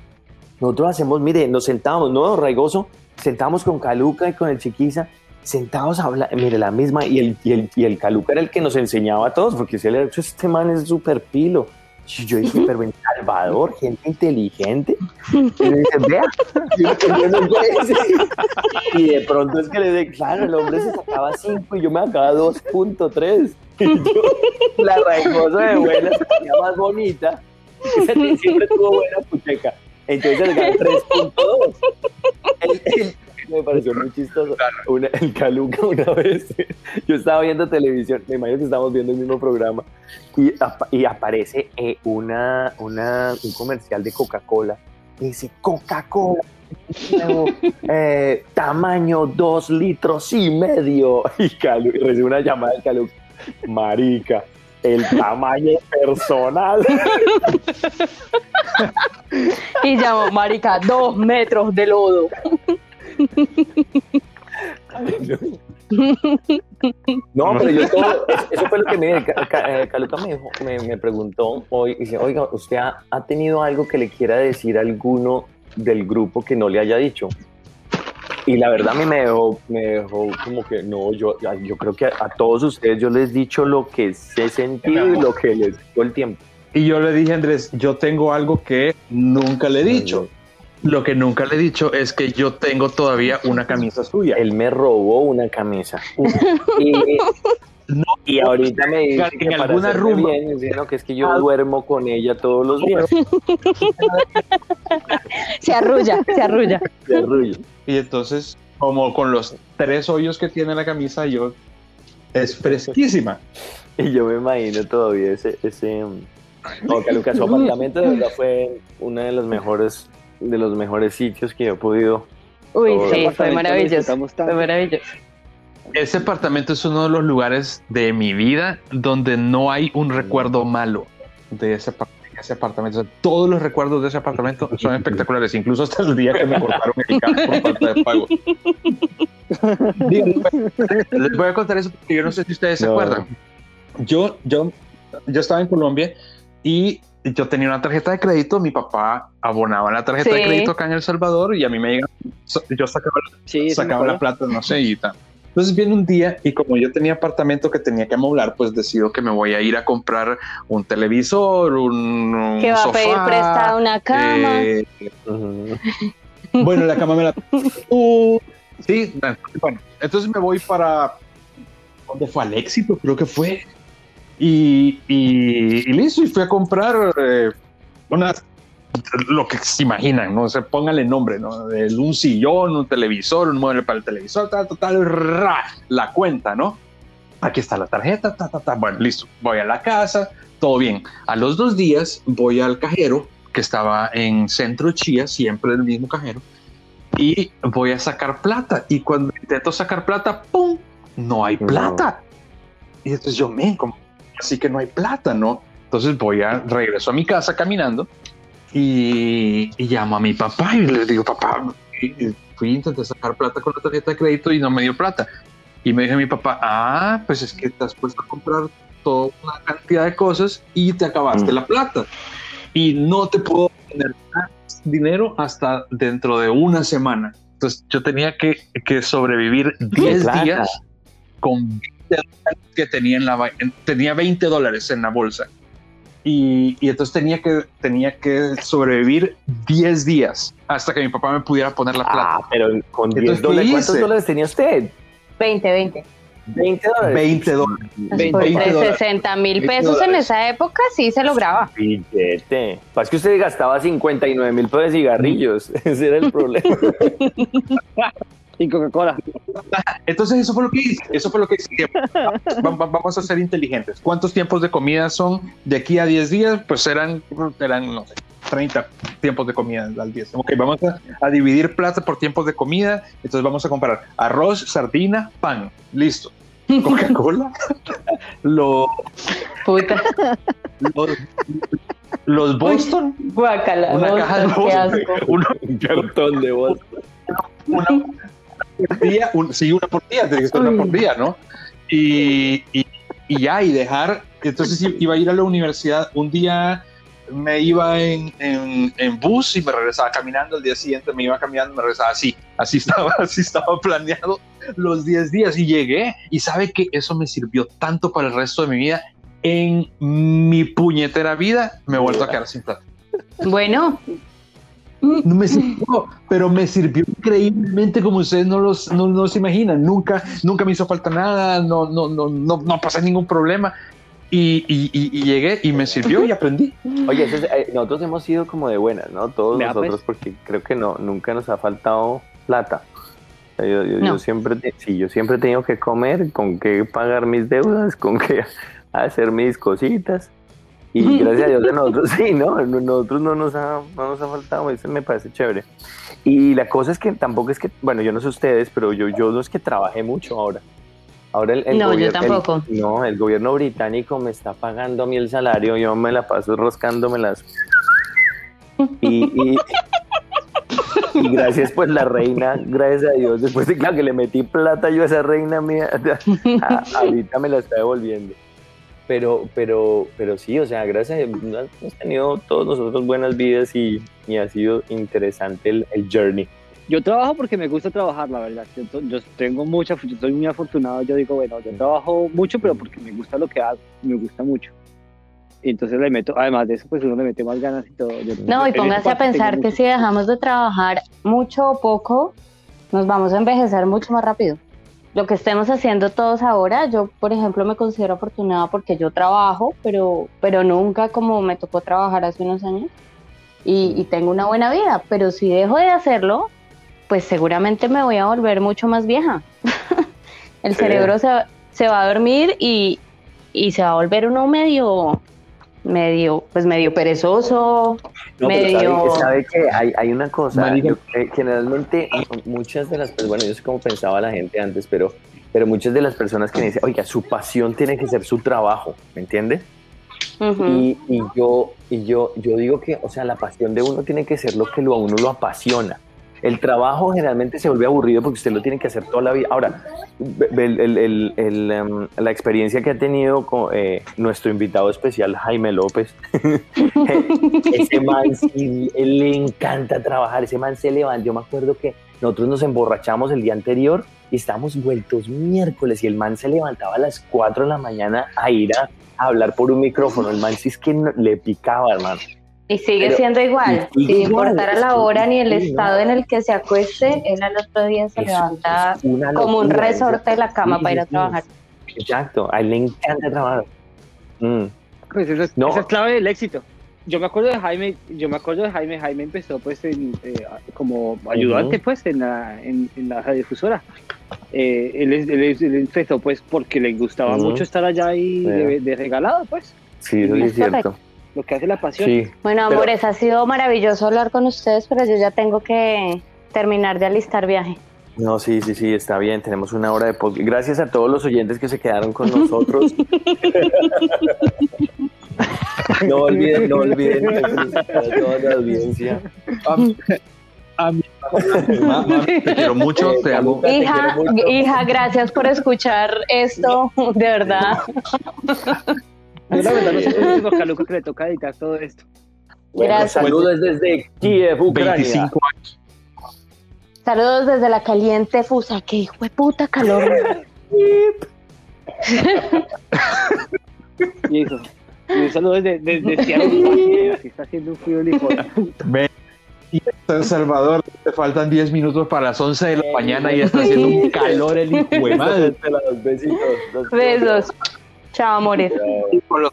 [SPEAKER 3] Nosotros hacemos, mire, nos sentábamos, ¿no, Raigoso? Sentamos con Caluca y con el Chiquiza, sentados a hablar, mire, la misma, y el, y el, y el Caluca era el que nos enseñaba a todos, porque si él era, este man es súper pilo. Yo dije, pero en Salvador, gente inteligente. Y me dice, vea, tenía. Y de pronto es que le dije, claro, el hombre se sacaba 5 y yo me sacaba 2.3. Y yo, la raigosa de buena se ponía más bonita. Siempre tuvo buena pucheca. Entonces se sacaba 3.2. Me pareció muy chistoso. Una- el Caluca una vez, yo estaba viendo televisión, me imagino que estamos viendo el mismo programa, y, y aparece eh, una, una, un comercial de Coca-Cola. Y dice, Coca-Cola, eh, tamaño dos litros y medio. Y, Calu, y recibe una llamada del Caluca. Marica, el tamaño personal.
[SPEAKER 2] Y llamó, marica, dos metros de lodo.
[SPEAKER 3] No, pero yo todo, eso fue lo que me Ca- Ca- eh, Caluca me, dijo, me, me preguntó hoy, dice, oiga, ¿usted ha, ha tenido algo que le quiera decir a alguno del grupo que no le haya dicho? Y la verdad a mí me dejó, me dejó como que no, yo, yo creo que a, a todos ustedes yo les he dicho lo que he sentido y lo que les digo el tiempo.
[SPEAKER 5] Y yo le dije, Andrés, yo tengo algo que nunca le he dicho. Lo que nunca le he dicho es que yo tengo todavía una camisa suya.
[SPEAKER 3] Él me robó una camisa. Y, y ahorita me dice
[SPEAKER 5] En
[SPEAKER 3] que
[SPEAKER 5] alguna rumba.
[SPEAKER 3] bien, que es que yo duermo con ella todos los días.
[SPEAKER 2] Se arrulla, se arrulla.
[SPEAKER 3] De arrullo.
[SPEAKER 5] Y entonces, como con los tres hoyos que tiene la camisa, yo es fresquísima.
[SPEAKER 3] Y yo me imagino todavía ese, ese no, Caluca, su apartamento de verdad fue uno de los mejores, de los mejores sitios que he podido.
[SPEAKER 2] Uy, sí, fue maravilloso. Fue maravilloso.
[SPEAKER 5] Ese apartamento es uno de los lugares de mi vida donde no hay un recuerdo malo de ese, ese apartamento. O sea, todos los recuerdos de ese apartamento son espectaculares, incluso hasta el día que me cortaron el carro por falta de pago. Les voy a contar eso porque yo no sé si ustedes se
[SPEAKER 3] No.
[SPEAKER 5] acuerdan. Yo, yo, yo estaba en Colombia y yo tenía una tarjeta de crédito. Mi papá abonaba la tarjeta de crédito acá en El Salvador y a mí me llegaba. Yo sacaba
[SPEAKER 4] Sí,
[SPEAKER 5] sacaba la plata, no sé, y tal. Entonces viene un día y como yo tenía apartamento que tenía que amoblar, pues decido que me voy a ir a comprar un televisor, un, un
[SPEAKER 2] Que va a
[SPEAKER 5] sofá,
[SPEAKER 2] pedir prestada una cama.
[SPEAKER 5] eh, bueno, la cama me la... Uh, sí, bueno, entonces me voy para... ¿Dónde fue? Al éxito, creo que fue. Y, y, y listo, y fui a comprar eh, unas lo que se imaginan, ¿no? Se póngale nombre, ¿no? Un sillón, un televisor, un mueble para el televisor, tal, tal, tal, ra, la cuenta, ¿no? Aquí está la tarjeta, ta, ta, ta. Bueno, listo. Voy a la casa, todo bien. A los dos días voy al cajero que estaba en Centro Chía, siempre el mismo cajero, y voy a sacar plata. Y cuando intento sacar plata, ¡pum! No hay
[SPEAKER 3] No.
[SPEAKER 5] plata. Y entonces yo, me, como así que no hay plata, ¿no? Entonces voy a regreso a mi casa caminando y, y llamo a mi papá y le digo, papá, fui intenté sacar plata con la tarjeta de crédito y no me dio plata. Y me dijo mi papá, ah, pues es que te has puesto a comprar toda una cantidad de cosas y te acabaste
[SPEAKER 3] Mm.
[SPEAKER 5] la plata. Y no te puedo tener dinero hasta dentro de una semana. Entonces yo tenía que, que sobrevivir 10
[SPEAKER 3] plata?
[SPEAKER 5] días con 20 dólares que tenía en la tenía 20 dólares en la bolsa. Y, y entonces tenía que, tenía que sobrevivir 10 días hasta que mi papá me pudiera poner la plata.
[SPEAKER 3] Ah, pero con 10
[SPEAKER 5] Entonces, ¿qué
[SPEAKER 3] dólares. ¿Cuántos
[SPEAKER 5] hice?
[SPEAKER 3] dólares tenía usted?
[SPEAKER 2] 20, 20.
[SPEAKER 3] 20 dólares.
[SPEAKER 5] 20 dólares.
[SPEAKER 2] Pues por
[SPEAKER 5] 20 dólares.
[SPEAKER 2] 60 mil
[SPEAKER 5] 20
[SPEAKER 2] pesos en esa época sí se lograba.
[SPEAKER 3] Billete. Pasa que usted gastaba 59 mil pesos de cigarrillos. Ese era el problema.
[SPEAKER 4] Y Coca-Cola.
[SPEAKER 5] Entonces eso fue lo que hice, eso fue lo que hice. Va- va- Vamos a ser inteligentes. ¿Cuántos tiempos de comida son de aquí a 10 días? Pues eran, eran no sé, 30 tiempos de comida al día. Ok, vamos a, a dividir plata por tiempos de comida. Entonces vamos a comprar arroz, sardina, pan. Listo. Coca-Cola. Los,
[SPEAKER 2] Puta.
[SPEAKER 5] los, los Boston. Una
[SPEAKER 2] Boston,
[SPEAKER 5] caja de Boston.
[SPEAKER 3] Un cartón de voz.
[SPEAKER 5] una por día, un- sí, una por día, tiene que ser una por día, ¿no? Y, y, y ya, y dejar, entonces iba a ir a la universidad, un día me iba en, en, en bus y me regresaba caminando, el día siguiente me iba caminando y me regresaba así, así estaba, así estaba planeado los 10 días y llegué y sabe que eso me sirvió tanto para el resto de mi vida, en mi puñetera vida me he vuelto a quedar sin plata.
[SPEAKER 2] Bueno,
[SPEAKER 5] No me sirvió, pero me sirvió increíblemente como ustedes no, los, no, no se imaginan. Nunca, nunca me hizo falta nada, no, no, no, no, no pasé ningún problema. Y, y, y- y llegué y me sirvió y aprendí.
[SPEAKER 3] Oye, ese es- eh, nosotros hemos sido como de buenas, ¿no? Todos
[SPEAKER 4] Vea,
[SPEAKER 3] nosotros, porque creo que no, nunca nos ha faltado plata. Yo, yo- yo
[SPEAKER 2] No.
[SPEAKER 3] siempre, te- sí, yo siempre he tenido que comer, con qué pagar mis deudas, con qué hacer mis cositas. Y gracias a Dios de nosotros, sí, ¿no? No- Nosotros no nos ha, no nos ha faltado, eso me parece chévere. Y la cosa es que tampoco es que, bueno, yo no sé ustedes, pero yo, yo no es que trabajé mucho ahora. Ahora el, el
[SPEAKER 2] No, yo
[SPEAKER 3] el-
[SPEAKER 2] tampoco.
[SPEAKER 3] no, el gobierno británico me está pagando a mí el salario, yo me la paso rascándome las... Y, y, y gracias pues la reina, gracias a Dios, después de claro, que le metí plata yo a esa reina mía, a- ahorita me la está devolviendo. Pero, pero, pero sí, o sea, gracias a Dios, hemos tenido todos nosotros buenas vidas y, y ha sido interesante el, el journey.
[SPEAKER 4] Yo trabajo porque me gusta trabajar, la verdad. Yo, tengo mucha, yo soy muy afortunado. Yo digo, bueno, yo trabajo mucho, pero porque me gusta lo que hago, me gusta mucho. Y entonces le meto, además de eso, pues uno le mete más ganas y todo. Yo-
[SPEAKER 2] no, y póngase a pensar que
[SPEAKER 4] mucho.
[SPEAKER 2] si dejamos de trabajar mucho o poco, nos vamos a envejecer mucho más rápido. Lo que estemos haciendo todos ahora, yo por ejemplo me considero afortunada porque yo trabajo, pero, pero nunca como me tocó trabajar hace unos años y, y tengo una buena vida, pero si dejo de hacerlo, pues seguramente me voy a volver mucho más vieja. El
[SPEAKER 3] Sí.
[SPEAKER 2] cerebro se, se va a dormir y, y se va a volver uno medio, medio, pues medio perezoso,
[SPEAKER 3] No, pero
[SPEAKER 2] medio...
[SPEAKER 3] sabe, sabe que hay, hay una cosa,
[SPEAKER 5] Marica.
[SPEAKER 3] eh, generalmente muchas de las personas, bueno, yo sé cómo pensaba la gente antes, pero, pero muchas de las personas que me dicen, oiga, su pasión tiene que ser su trabajo, ¿me entiende? Y, y yo, y yo, yo digo que, o sea, la pasión de uno tiene que ser lo que lo, a uno lo apasiona. El trabajo generalmente se vuelve aburrido porque usted lo tiene que hacer toda la vida. Ahora, el- em, la experiencia que ha tenido con eh, nuestro invitado especial, Jaime López, ese man sí, le encanta trabajar, ese man se levanta. Yo me acuerdo que nosotros nos emborrachamos el día anterior y estábamos vueltos miércoles y el man se levantaba a las 4 de la mañana a ir a, hablar por un micrófono. El man sí es que le picaba, hermano.
[SPEAKER 2] Y sigue
[SPEAKER 3] Pero-
[SPEAKER 2] siendo igual,
[SPEAKER 3] y
[SPEAKER 2] sin importar a la hora ni el
[SPEAKER 3] sí,
[SPEAKER 2] estado
[SPEAKER 3] no.
[SPEAKER 2] en el que se acueste, él al otro día se
[SPEAKER 3] Es-
[SPEAKER 2] levanta como un resorte de la cama
[SPEAKER 3] Sí,
[SPEAKER 2] para ir a trabajar.
[SPEAKER 3] Exacto, a él le encanta trabajar. Mm.
[SPEAKER 4] Pues esa es,
[SPEAKER 3] No.
[SPEAKER 4] esa es clave del éxito. Yo me acuerdo de Jaime, yo me acuerdo de Jaime, Jaime empezó pues en, eh, como ayudante pues en la, en, en la radiodifusora. Eh, él, empezó pues porque le gustaba mucho estar allá ahí de, de regalado pues,
[SPEAKER 3] Sí, eso es
[SPEAKER 2] correcto.
[SPEAKER 4] Lo que hace la pasión.
[SPEAKER 3] Sí.
[SPEAKER 2] Bueno,
[SPEAKER 3] Pero-
[SPEAKER 2] amores, ha sido maravilloso hablar con ustedes, pero yo ya tengo que terminar de alistar viaje.
[SPEAKER 3] No, sí, sí, sí, está bien. Tenemos una hora de podcast. Gracias a todos los oyentes que se quedaron con nosotros. no olviden, no olviden felicitar a toda la audiencia.
[SPEAKER 5] A mí, te quiero mucho, te amo.
[SPEAKER 2] Hija,
[SPEAKER 3] mucho.
[SPEAKER 2] hija, gracias por escuchar esto, de verdad.
[SPEAKER 4] Yo la verdad no sé cómo es a Luca que le toca editar todo esto.
[SPEAKER 3] Bueno,
[SPEAKER 2] Gracias.
[SPEAKER 3] saludos desde Kiev, Ucrania.
[SPEAKER 5] 25 años.
[SPEAKER 2] Saludos desde la caliente Fusa, que hijo de puta calor.
[SPEAKER 4] Y eso. Y un saludo desde, desde Seattle, así está haciendo un frío el de
[SPEAKER 5] en Salvador te faltan 10 minutos para las 11 de la mañana y está haciendo un calor el hijo de madre.
[SPEAKER 3] Besitos.
[SPEAKER 2] Besos. Chao, amores.
[SPEAKER 5] Con los